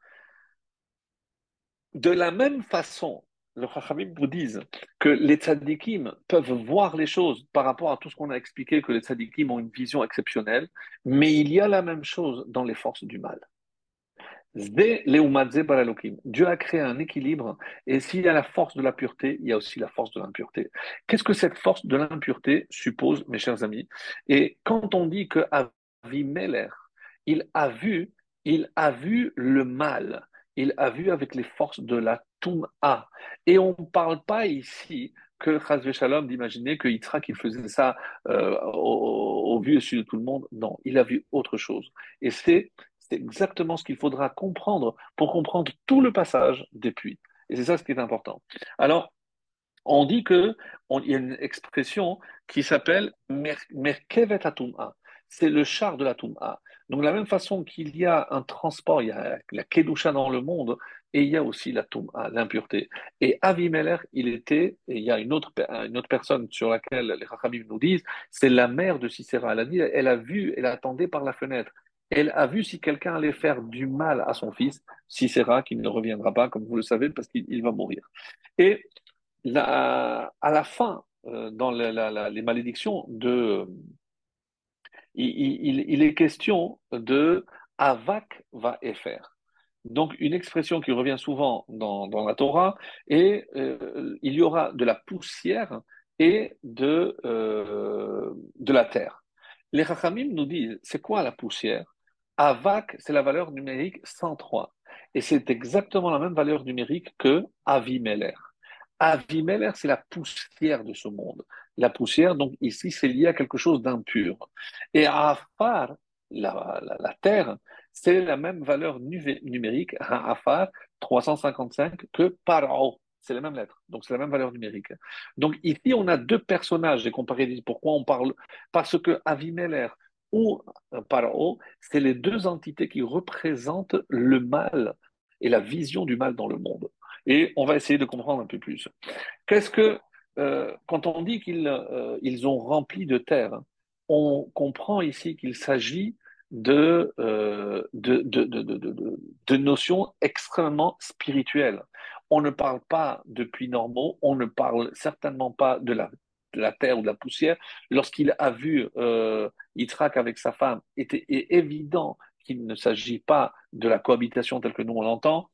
A: de la même façon, le Chachamim vous disent que les tzadikim peuvent voir les choses par rapport à tout ce qu'on a expliqué, que les tzadikim ont une vision exceptionnelle, mais il y a la même chose dans les forces du mal. Dieu a créé un équilibre et s'il y a la force de la pureté, il y a aussi la force de l'impureté. Qu'est-ce que cette force de l'impureté suppose, mes chers amis? Et quand on dit que Avimelech, il a vu, il a vu le mal, il a vu avec les forces de la Toum'a. Et on ne parle pas ici que Chazve Shalom d'imaginer que Yitzhak faisait ça euh, au, vu et su de tout le monde. Non, il a vu autre chose. Et c'est exactement ce qu'il faudra comprendre pour comprendre tout le passage des puits. Et c'est ça ce qui est important. Alors, on dit que il y a une expression qui s'appelle Merkevet Atum'a. C'est le char de la Tum'a. Donc, de la même façon qu'il y a un transport, il y a la Kedusha dans le monde, et il y a aussi la Tum'a, l'impureté. Et Avimelech, il était, et il y a une autre, une autre personne sur laquelle les Rachamim nous disent, c'est la mère de Sisera. Elle a dit, elle a vu, elle attendait par la fenêtre. Elle a vu si quelqu'un allait faire du mal à son fils, Sisera, qui ne reviendra pas, comme vous le savez, parce qu'il va mourir. Et à la fin, euh, dans les malédictions, de, il, est question de Avak va faire. Donc, une expression qui revient souvent dans, la Torah, et euh, il y aura de la poussière et de, euh, de la terre. Les Chachamim nous disent, c'est quoi la poussière? Avak, c'est la valeur numérique 103. Et c'est exactement la même valeur numérique que Avimeler. Avimeler, c'est la poussière de ce monde. La poussière, donc ici, c'est lié à quelque chose d'impur. Et Afar, la, la, terre, c'est la même valeur numérique, Afar 355, que Paro. C'est la même lettre, donc c'est la même valeur numérique. Donc ici, on a deux personnages, et comparé, pourquoi on parle Parce que Avimeler ou Paro, c'est les deux entités qui représentent le mal et la vision du mal dans le monde. Et on va essayer de comprendre un peu plus. Qu'est-ce que, euh, quand on dit qu'ils euh, ils ont rempli de terre, on comprend ici qu'il s'agit de, euh, de, de, de, de, notions extrêmement spirituelles. On ne parle pas de puits normaux, on ne parle certainement pas de la, la terre ou de la poussière. Lorsqu'il a vu euh, Yitzhak avec sa femme, était évident qu'il ne s'agit pas de la cohabitation telle que nous on l'entend,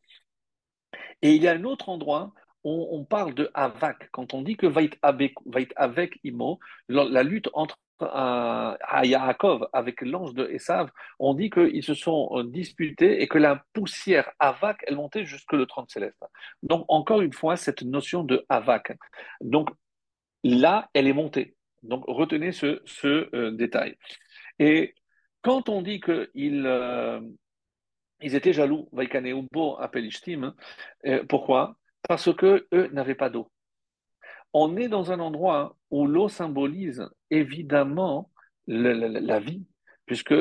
A: et il y a un autre endroit où on parle de Avak. Quand on dit que va être avec Imo, la lutte entre euh, Yaakov avec l'ange de Esav, on dit qu'ils se sont euh, disputés et que la poussière Avak, elle montait jusque le 30 céleste. Donc, encore une fois, cette notion de Avak. Donc, là, elle est montée. Donc, retenez ce, euh, détail. Et quand on dit qu'il ils étaient jaloux, Vaikaneubo à Pelishtim. Euh, pourquoi? Parce que eux n'avaient pas d'eau. On est dans un endroit où l'eau symbolise évidemment la, vie, puisque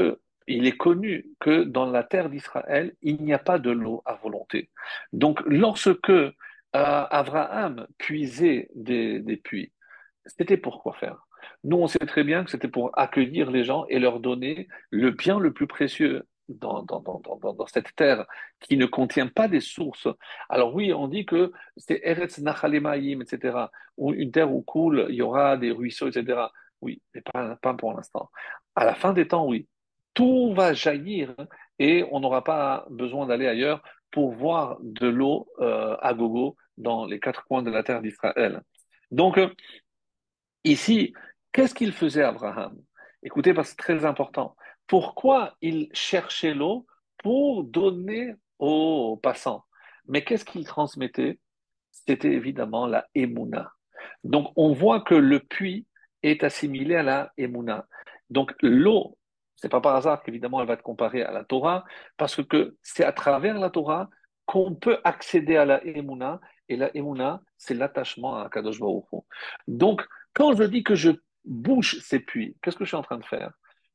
A: il est connu que dans la terre d'Israël, il n'y a pas de l'eau à volonté. Donc, lorsque euh, Abraham puisait des puits, c'était pour quoi faire? Nous, on sait très bien que c'était pour accueillir les gens et leur donner le bien le plus précieux dans, dans, dans, dans, cette terre qui ne contient pas des sources. Alors oui, on dit que c'est Eretz Nachalemaïm, etc., ou une terre où coule, il y aura des ruisseaux, etc. Oui, mais pas, pas pour l'instant. À la fin des temps, oui. Tout va jaillir et on n'aura pas besoin d'aller ailleurs pour voir de l'eau euh, à gogo dans les quatre coins de la terre d'Israël. Donc, euh, ici, qu'est-ce qu'il faisait Abraham? Écoutez, parce que c'est très important pourquoi il cherchait l'eau pour donner aux passants. Mais qu'est-ce qu'il transmettait? C'était évidemment la émouna. Donc on voit que le puits est assimilé à la émouna. Donc l'eau, c'est pas par hasard qu'évidemment elle va être comparée à la Torah, parce que c'est à travers la Torah qu'on peut accéder à la émouna, et la émouna, c'est l'attachement à Kadosh Baruch Donc quand je dis que je bouche ces puits, qu'est-ce que je suis en train de faire?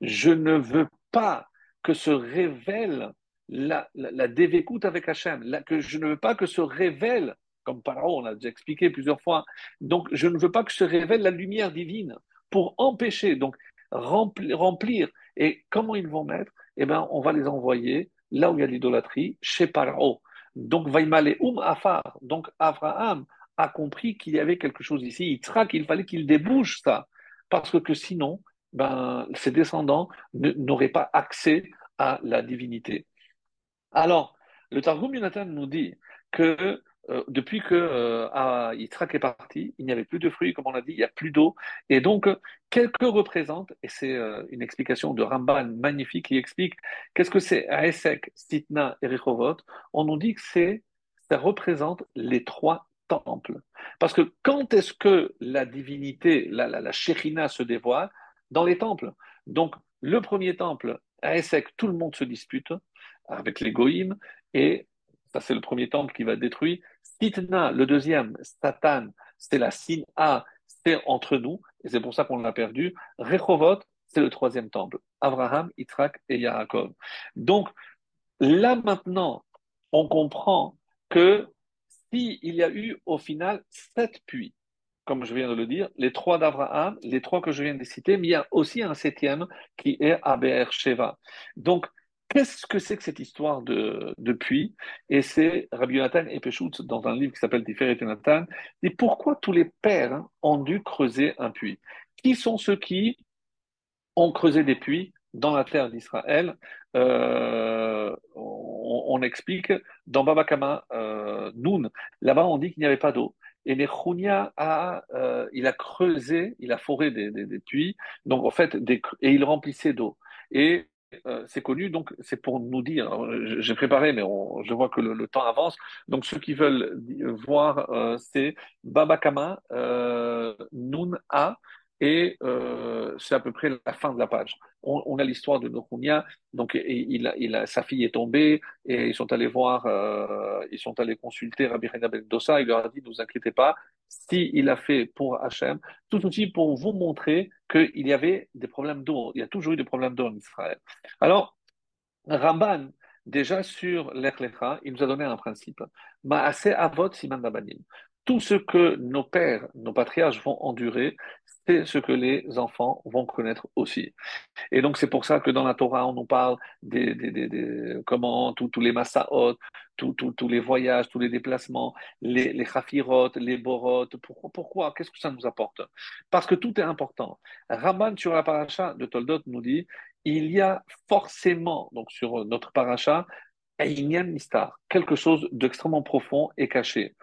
A: Je ne veux pas que se révèle la, la, dévécoute avec Hachem, que je ne veux pas que se révèle, comme Paro, on a déjà expliqué plusieurs fois, donc je ne veux pas que se révèle la lumière divine pour empêcher, donc remplir. Et comment ils vont mettre? Eh bien, on va les envoyer là où il y a l'idolâtrie, chez Paro. Donc, Um Afar. Donc, Abraham a compris qu'il y avait quelque chose ici. Il traque, il fallait qu'il débouche ça. Parce que sinon, ben, ses descendants n'auraient pas accès à la divinité. Alors, le Targum Yonatan nous dit que euh, depuis que euh, est parti, il n'y avait plus de fruits, comme on l'a dit, il n'y a plus d'eau. Et donc, qu'est-ce que représente, et c'est euh, une explication de Ramban magnifique qui explique qu'est-ce que c'est Aesek, Stitna et Rehovot, on nous dit que c'est, ça représente les trois temples. Parce que quand est-ce que la divinité, la, la, la se dévoile? Dans les temples. Donc, le premier temple, à Essek, tout le monde se dispute. avec les et ça c'est le premier temple qui va être détruit. Sitna, le deuxième, Satan, c'est la Sina, c'est entre nous, et c'est pour ça qu'on l'a perdu. Rehovot, c'est le troisième temple. Abraham, Yitzhak et Yaakov. Donc, là maintenant, on comprend que s'il y a eu au final sept puits, comme je viens de le dire, les trois d'Abraham, les trois que je viens de citer, mais il y a aussi un septième qui est Aber Sheva. Donc, qu'est-ce que c'est que cette histoire de, puits? Et c'est Rabbi Nathan et Peshut, dans un livre qui s'appelle Tiferet et Nathan, dit pourquoi tous les pères ont dû creuser un puits? Qui sont ceux qui ont creusé des puits dans la terre d'Israël? Euh, on, explique dans Babakama euh, Noun, là-bas on dit qu'il n'y avait pas d'eau. Et Nechounia a, euh, il a creusé, il a foré des, puits, donc en fait, des, et il remplissait d'eau. Et euh, c'est connu, donc c'est pour nous dire, j'ai préparé, mais je vois que le, temps avance, donc ceux qui veulent voir, euh, c'est Babakama Nun A, et euh, c'est à peu près la fin de la page. On, a l'histoire de Nochunia, donc il il a, sa fille est tombée et ils sont allés voir, euh, ils sont allés consulter Rabbi Hina Ben Dossa. Il leur a dit ne vous inquiétez pas, si il a fait pour Hachem, tout aussi pour vous montrer qu'il y avait des problèmes d'eau. Il y a toujours eu des problèmes d'eau en Israël. Alors, Ramban, déjà sur l'Echlecha, il nous a donné un principe. Maase avot siman Tout ce que nos pères, nos patriarches vont endurer, c'est ce que les enfants vont connaître aussi. Et donc, c'est pour ça que dans la Torah, on nous parle des, des, comment tous les massaot, tous les voyages, tous les déplacements, les, les chafirot, les borot. Pourquoi, pourquoi? Qu'est-ce que ça nous apporte? Parce que tout est important. Ramban sur la paracha de Toldot nous dit il y a forcément, donc sur notre paracha, quelque chose d'extrêmement profond et caché.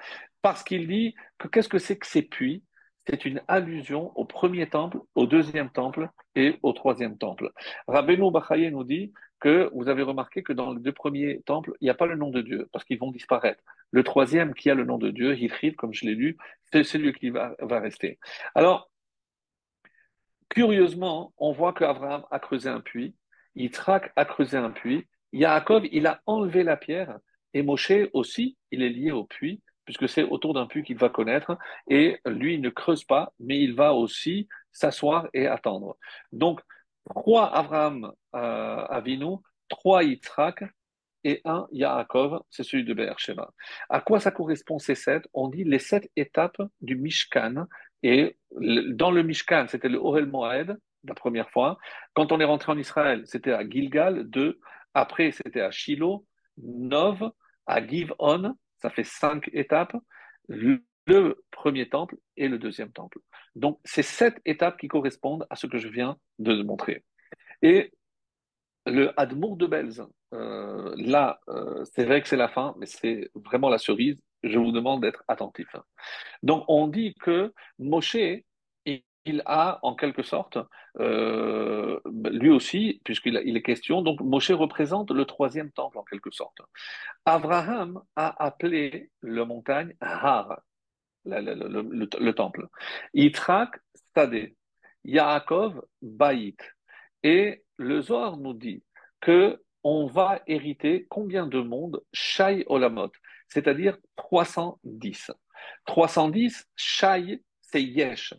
A: Parce qu'il dit que qu'est-ce que c'est que ces puits? C'est une allusion au premier temple, au deuxième temple et au troisième temple. Rabbeinu Bachaye nous dit que vous avez remarqué que dans les deux premiers temples, il n'y a pas le nom de Dieu, parce qu'ils vont disparaître. Le troisième qui a le nom de Dieu, Hithrid, comme je l'ai lu, c'est celui qui va, rester. Alors, curieusement, on voit qu'Abraham a creusé un puits, Yitzhak a creusé un puits, Yaakov, il a enlevé la pierre, et Moshe aussi, il est lié au puits, puisque c'est autour d'un puits qu'il va connaître, et lui il ne creuse pas, mais il va aussi s'asseoir et attendre. Donc, trois Abraham euh, Avinu, trois Yitzhak, et un Yaakov, c'est celui de Beersheba. À quoi ça correspond ces sept? On dit les sept étapes du Mishkan, et dans le Mishkan, c'était le Orel Moed, la première fois. Quand on est rentré en Israël, c'était à Gilgal, deux. Après, c'était à Shiloh, Nov, à Givon, ça fait cinq étapes. Le premier temple et le deuxième temple. Donc, c'est sept étapes qui correspondent à ce que je viens de montrer. Et le Admour de Belz, euh, là, euh, c'est vrai que c'est la fin, mais c'est vraiment la cerise. Je vous demande d'être attentif. Donc, on dit que Moshe, il a en quelque sorte, euh, lui aussi, puisqu'il il est question, donc Moshe représente le troisième temple en quelque sorte. Abraham a appelé le montagne Har, le, temple. Yitzhak, Stade. Yaakov, Baït. Et le Zohar nous dit que on va hériter combien de monde Shai Olamot, c'est-à-dire 310. 310, Shai, c'est Yesh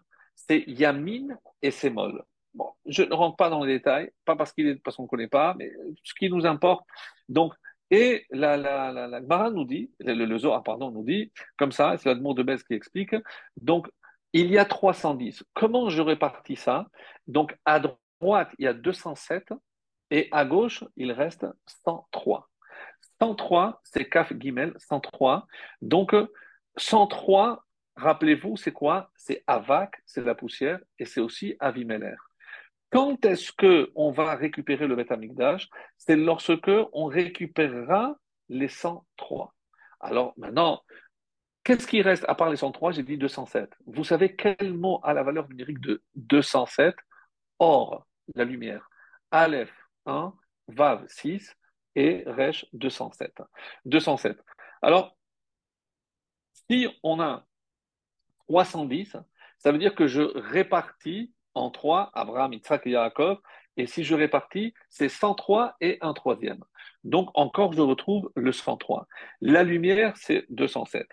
A: c'est Yamin et Semol. Bon, je ne rentre pas dans les détails, pas parce qu'il est parce qu'on ne connaît pas, mais ce qui nous importe. Donc, et la, la, la, la nous dit, le, le Zohar, pardon, nous dit, comme ça, c'est l'Admour de Besse qui explique, donc, il y a 310. Comment je répartis ça? Donc, à droite, il y a 207, et à gauche, il reste 103. 103, c'est Kaf Gimel, 103. Donc, 103, Rappelez-vous, c'est quoi? C'est Avak, c'est la poussière, et c'est aussi Avimeler. Quand est-ce qu'on va récupérer le Betamikdash C'est lorsque on récupérera les 103. Alors maintenant, qu'est-ce qui reste à part les 103 J'ai dit 207. Vous savez quel mot a la valeur numérique de 207 Or, la lumière. Aleph 1, Vav 6 et Resh 207. 207. Alors, si on a 310, ça veut dire que je répartis en trois, Abraham, Yitzhak et Yaakov, Et si je répartis, c'est 103 et un troisième. Donc encore, je retrouve le 103. La lumière, c'est 207.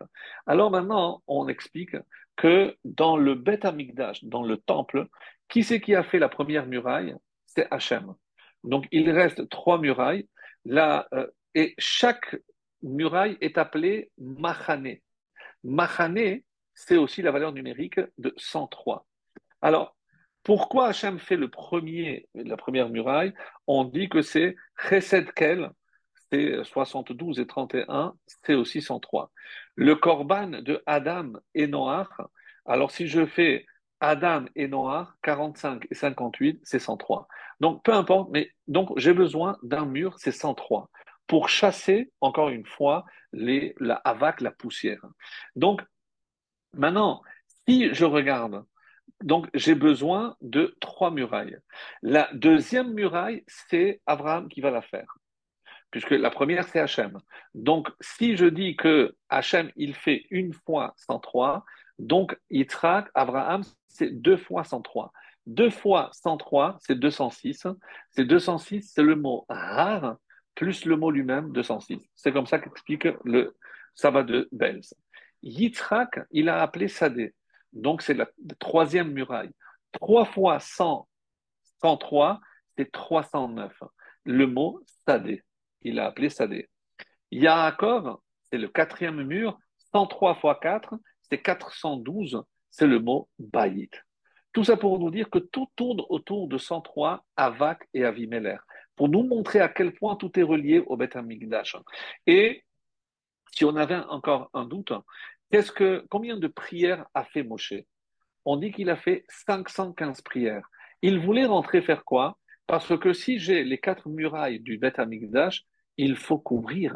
A: Alors maintenant, on explique que dans le Beth Amikdash, dans le temple, qui c'est qui a fait la première muraille? C'est Hachem. Donc il reste trois murailles. Là, euh, et chaque muraille est appelée Machane. Machane, c'est aussi la valeur numérique de 103. Alors, pourquoi Hachem fait le premier, la première muraille? On dit que c'est Chesed c'est 72 et 31, c'est aussi 103. Le Korban de Adam et Noach, alors si je fais Adam et Noach, 45 et 58, c'est 103. Donc peu importe, mais donc j'ai besoin d'un mur, c'est 103, pour chasser, encore une fois, les, la havac, la poussière. Donc maintenant, si je regarde, donc j'ai besoin de trois murailles. La deuxième muraille, c'est Abraham qui va la faire puisque la première, c'est Hachem. Donc, si je dis que Hachem, il fait une fois 103, donc Yitzhak, Abraham, c'est deux fois 103. Deux fois 103, c'est 206. C'est 206, c'est le mot rare, plus le mot lui-même, 206. C'est comme ça qu'explique le sabbat de Belz. Yitzhak, il a appelé Sadé. Donc, c'est la troisième muraille. Trois fois 100, 103, c'est 309. Le mot Sadé il a appelé Sadé. Yaakov, c'est le quatrième mur, 103 fois 4, c'est 412, c'est le mot Baït. Tout ça pour nous dire que tout tourne autour de 103, Avak et Avimeler, pour nous montrer à quel point tout est relié au Beth Amikdash. Et si on avait encore un doute, combien de prières a fait Moshe? On dit qu'il a fait 515 prières. Il voulait rentrer faire quoi? Parce que si j'ai les quatre murailles du Beth Amikdash, il faut couvrir.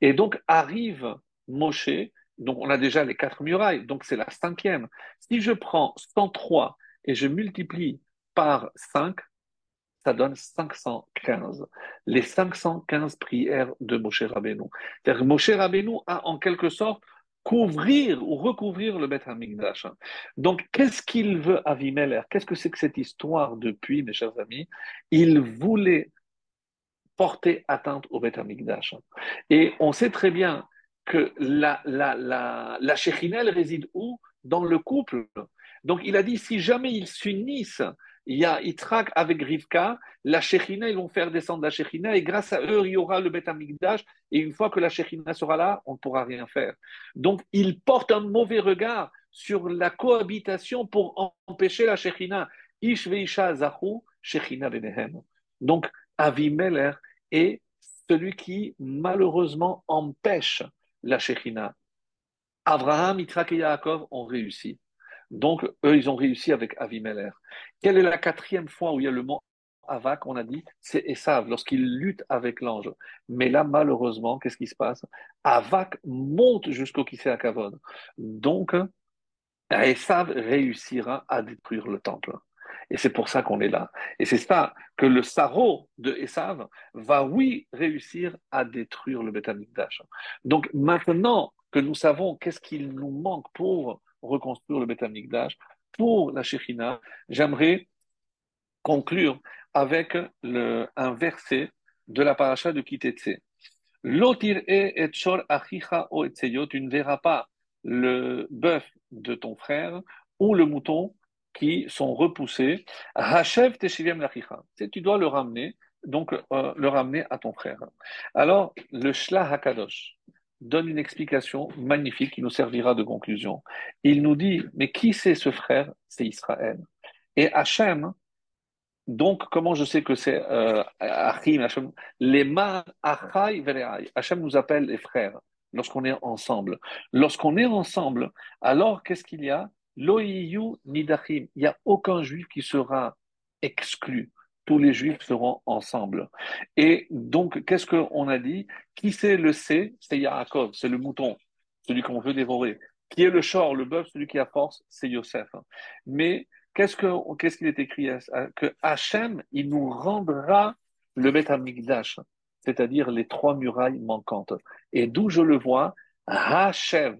A: Et donc arrive Moshe, donc on a déjà les quatre murailles, donc c'est la cinquième. Si je prends 103 et je multiplie par 5, ça donne 515. Les 515 prières de Moshe Rabbeinu. C'est-à-dire que Moshe Rabbeinu a en quelque sorte couvrir ou recouvrir le Beth Amikdash. Donc, qu'est-ce qu'il veut Avimelech? Qu'est-ce que c'est que cette histoire depuis, mes chers amis? Il voulait porter atteinte au Beth Amikdash. Et on sait très bien que la, la, la, la réside où? Dans le couple. Donc, il a dit, si jamais ils s'unissent, il y a Yitzhak avec Rivka, la Shechina, ils vont faire descendre la Shechina, et grâce à eux, il y aura le Beth Amikdash, et une fois que la Shechina sera là, on ne pourra rien faire. Donc, il porte un mauvais regard sur la cohabitation pour empêcher la Shechina. Ish veisha zahu, benehem. Donc, Avimeler est celui qui, malheureusement, empêche la Shechina. Abraham, Yitzhak et Yaakov ont réussi. Donc, eux, ils ont réussi avec Avimeler. Quelle est la quatrième fois où il y a le mot Avak On a dit, c'est Esav, lorsqu'il lutte avec l'ange. Mais là, malheureusement, qu'est-ce qui se passe? Avak monte jusqu'au Kavod. Donc, Esav réussira à détruire le temple. Et c'est pour ça qu'on est là. Et c'est ça que le Saro de Esav va, oui, réussir à détruire le Beth Donc maintenant que nous savons qu'est-ce qu'il nous manque pour reconstruire le Beth Amikdash pour la Shekhinah, j'aimerais conclure avec le, un verset de la paracha de Kitetse. Lotir et chor achicha o tu ne verras pas le bœuf de ton frère ou le mouton qui sont repoussés. Lachicha. Tu dois le ramener, donc euh, le ramener à ton frère. Alors, le Shlah Hakadosh, donne une explication magnifique qui nous servira de conclusion. Il nous dit, mais qui c'est ce frère? C'est Israël. Et Hachem, donc comment je sais que c'est euh, Achim, Hachem? Les ma Achai Hachem nous appelle les frères lorsqu'on est ensemble. Lorsqu'on est ensemble, alors qu'est-ce qu'il y a? Lo'iyu Nidachim. Il n'y a aucun juif qui sera exclu tous les juifs seront ensemble. Et donc, qu'est-ce qu'on a dit? Qui c'est le C? C'est Yaakov, c'est le mouton, celui qu'on veut dévorer. Qui est le chor, le bœuf, celui qui a force? C'est Yosef. Mais qu'est-ce qu'il est écrit Que Hachem, il nous rendra le Beth Amikdash, c'est-à-dire les trois murailles manquantes. Et d'où je le vois, Hachem,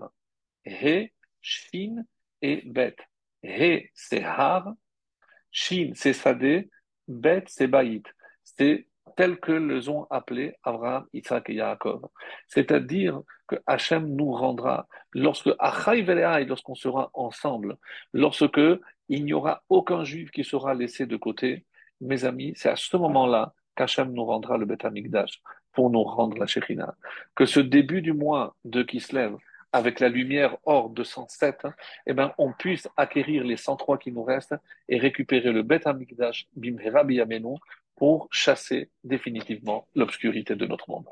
A: He, Shin et Bet. He, c'est Har, Shin, c'est Sadeh, Bet Sebaït. C'est tel que les ont appelé Abraham, Isaac et Yaakov. C'est-à-dire que Hachem nous rendra, lorsque lorsqu'on sera ensemble, lorsque il n'y aura aucun juif qui sera laissé de côté, mes amis, c'est à ce moment-là qu'Hachem nous rendra le Bet Amikdash pour nous rendre la Shekhina. Que ce début du mois de Kislev, avec la lumière hors de 107, eh ben, on puisse acquérir les 103 qui nous restent et récupérer le Bet Amikdash Bimhera Biyamenu pour chasser définitivement l'obscurité de notre monde.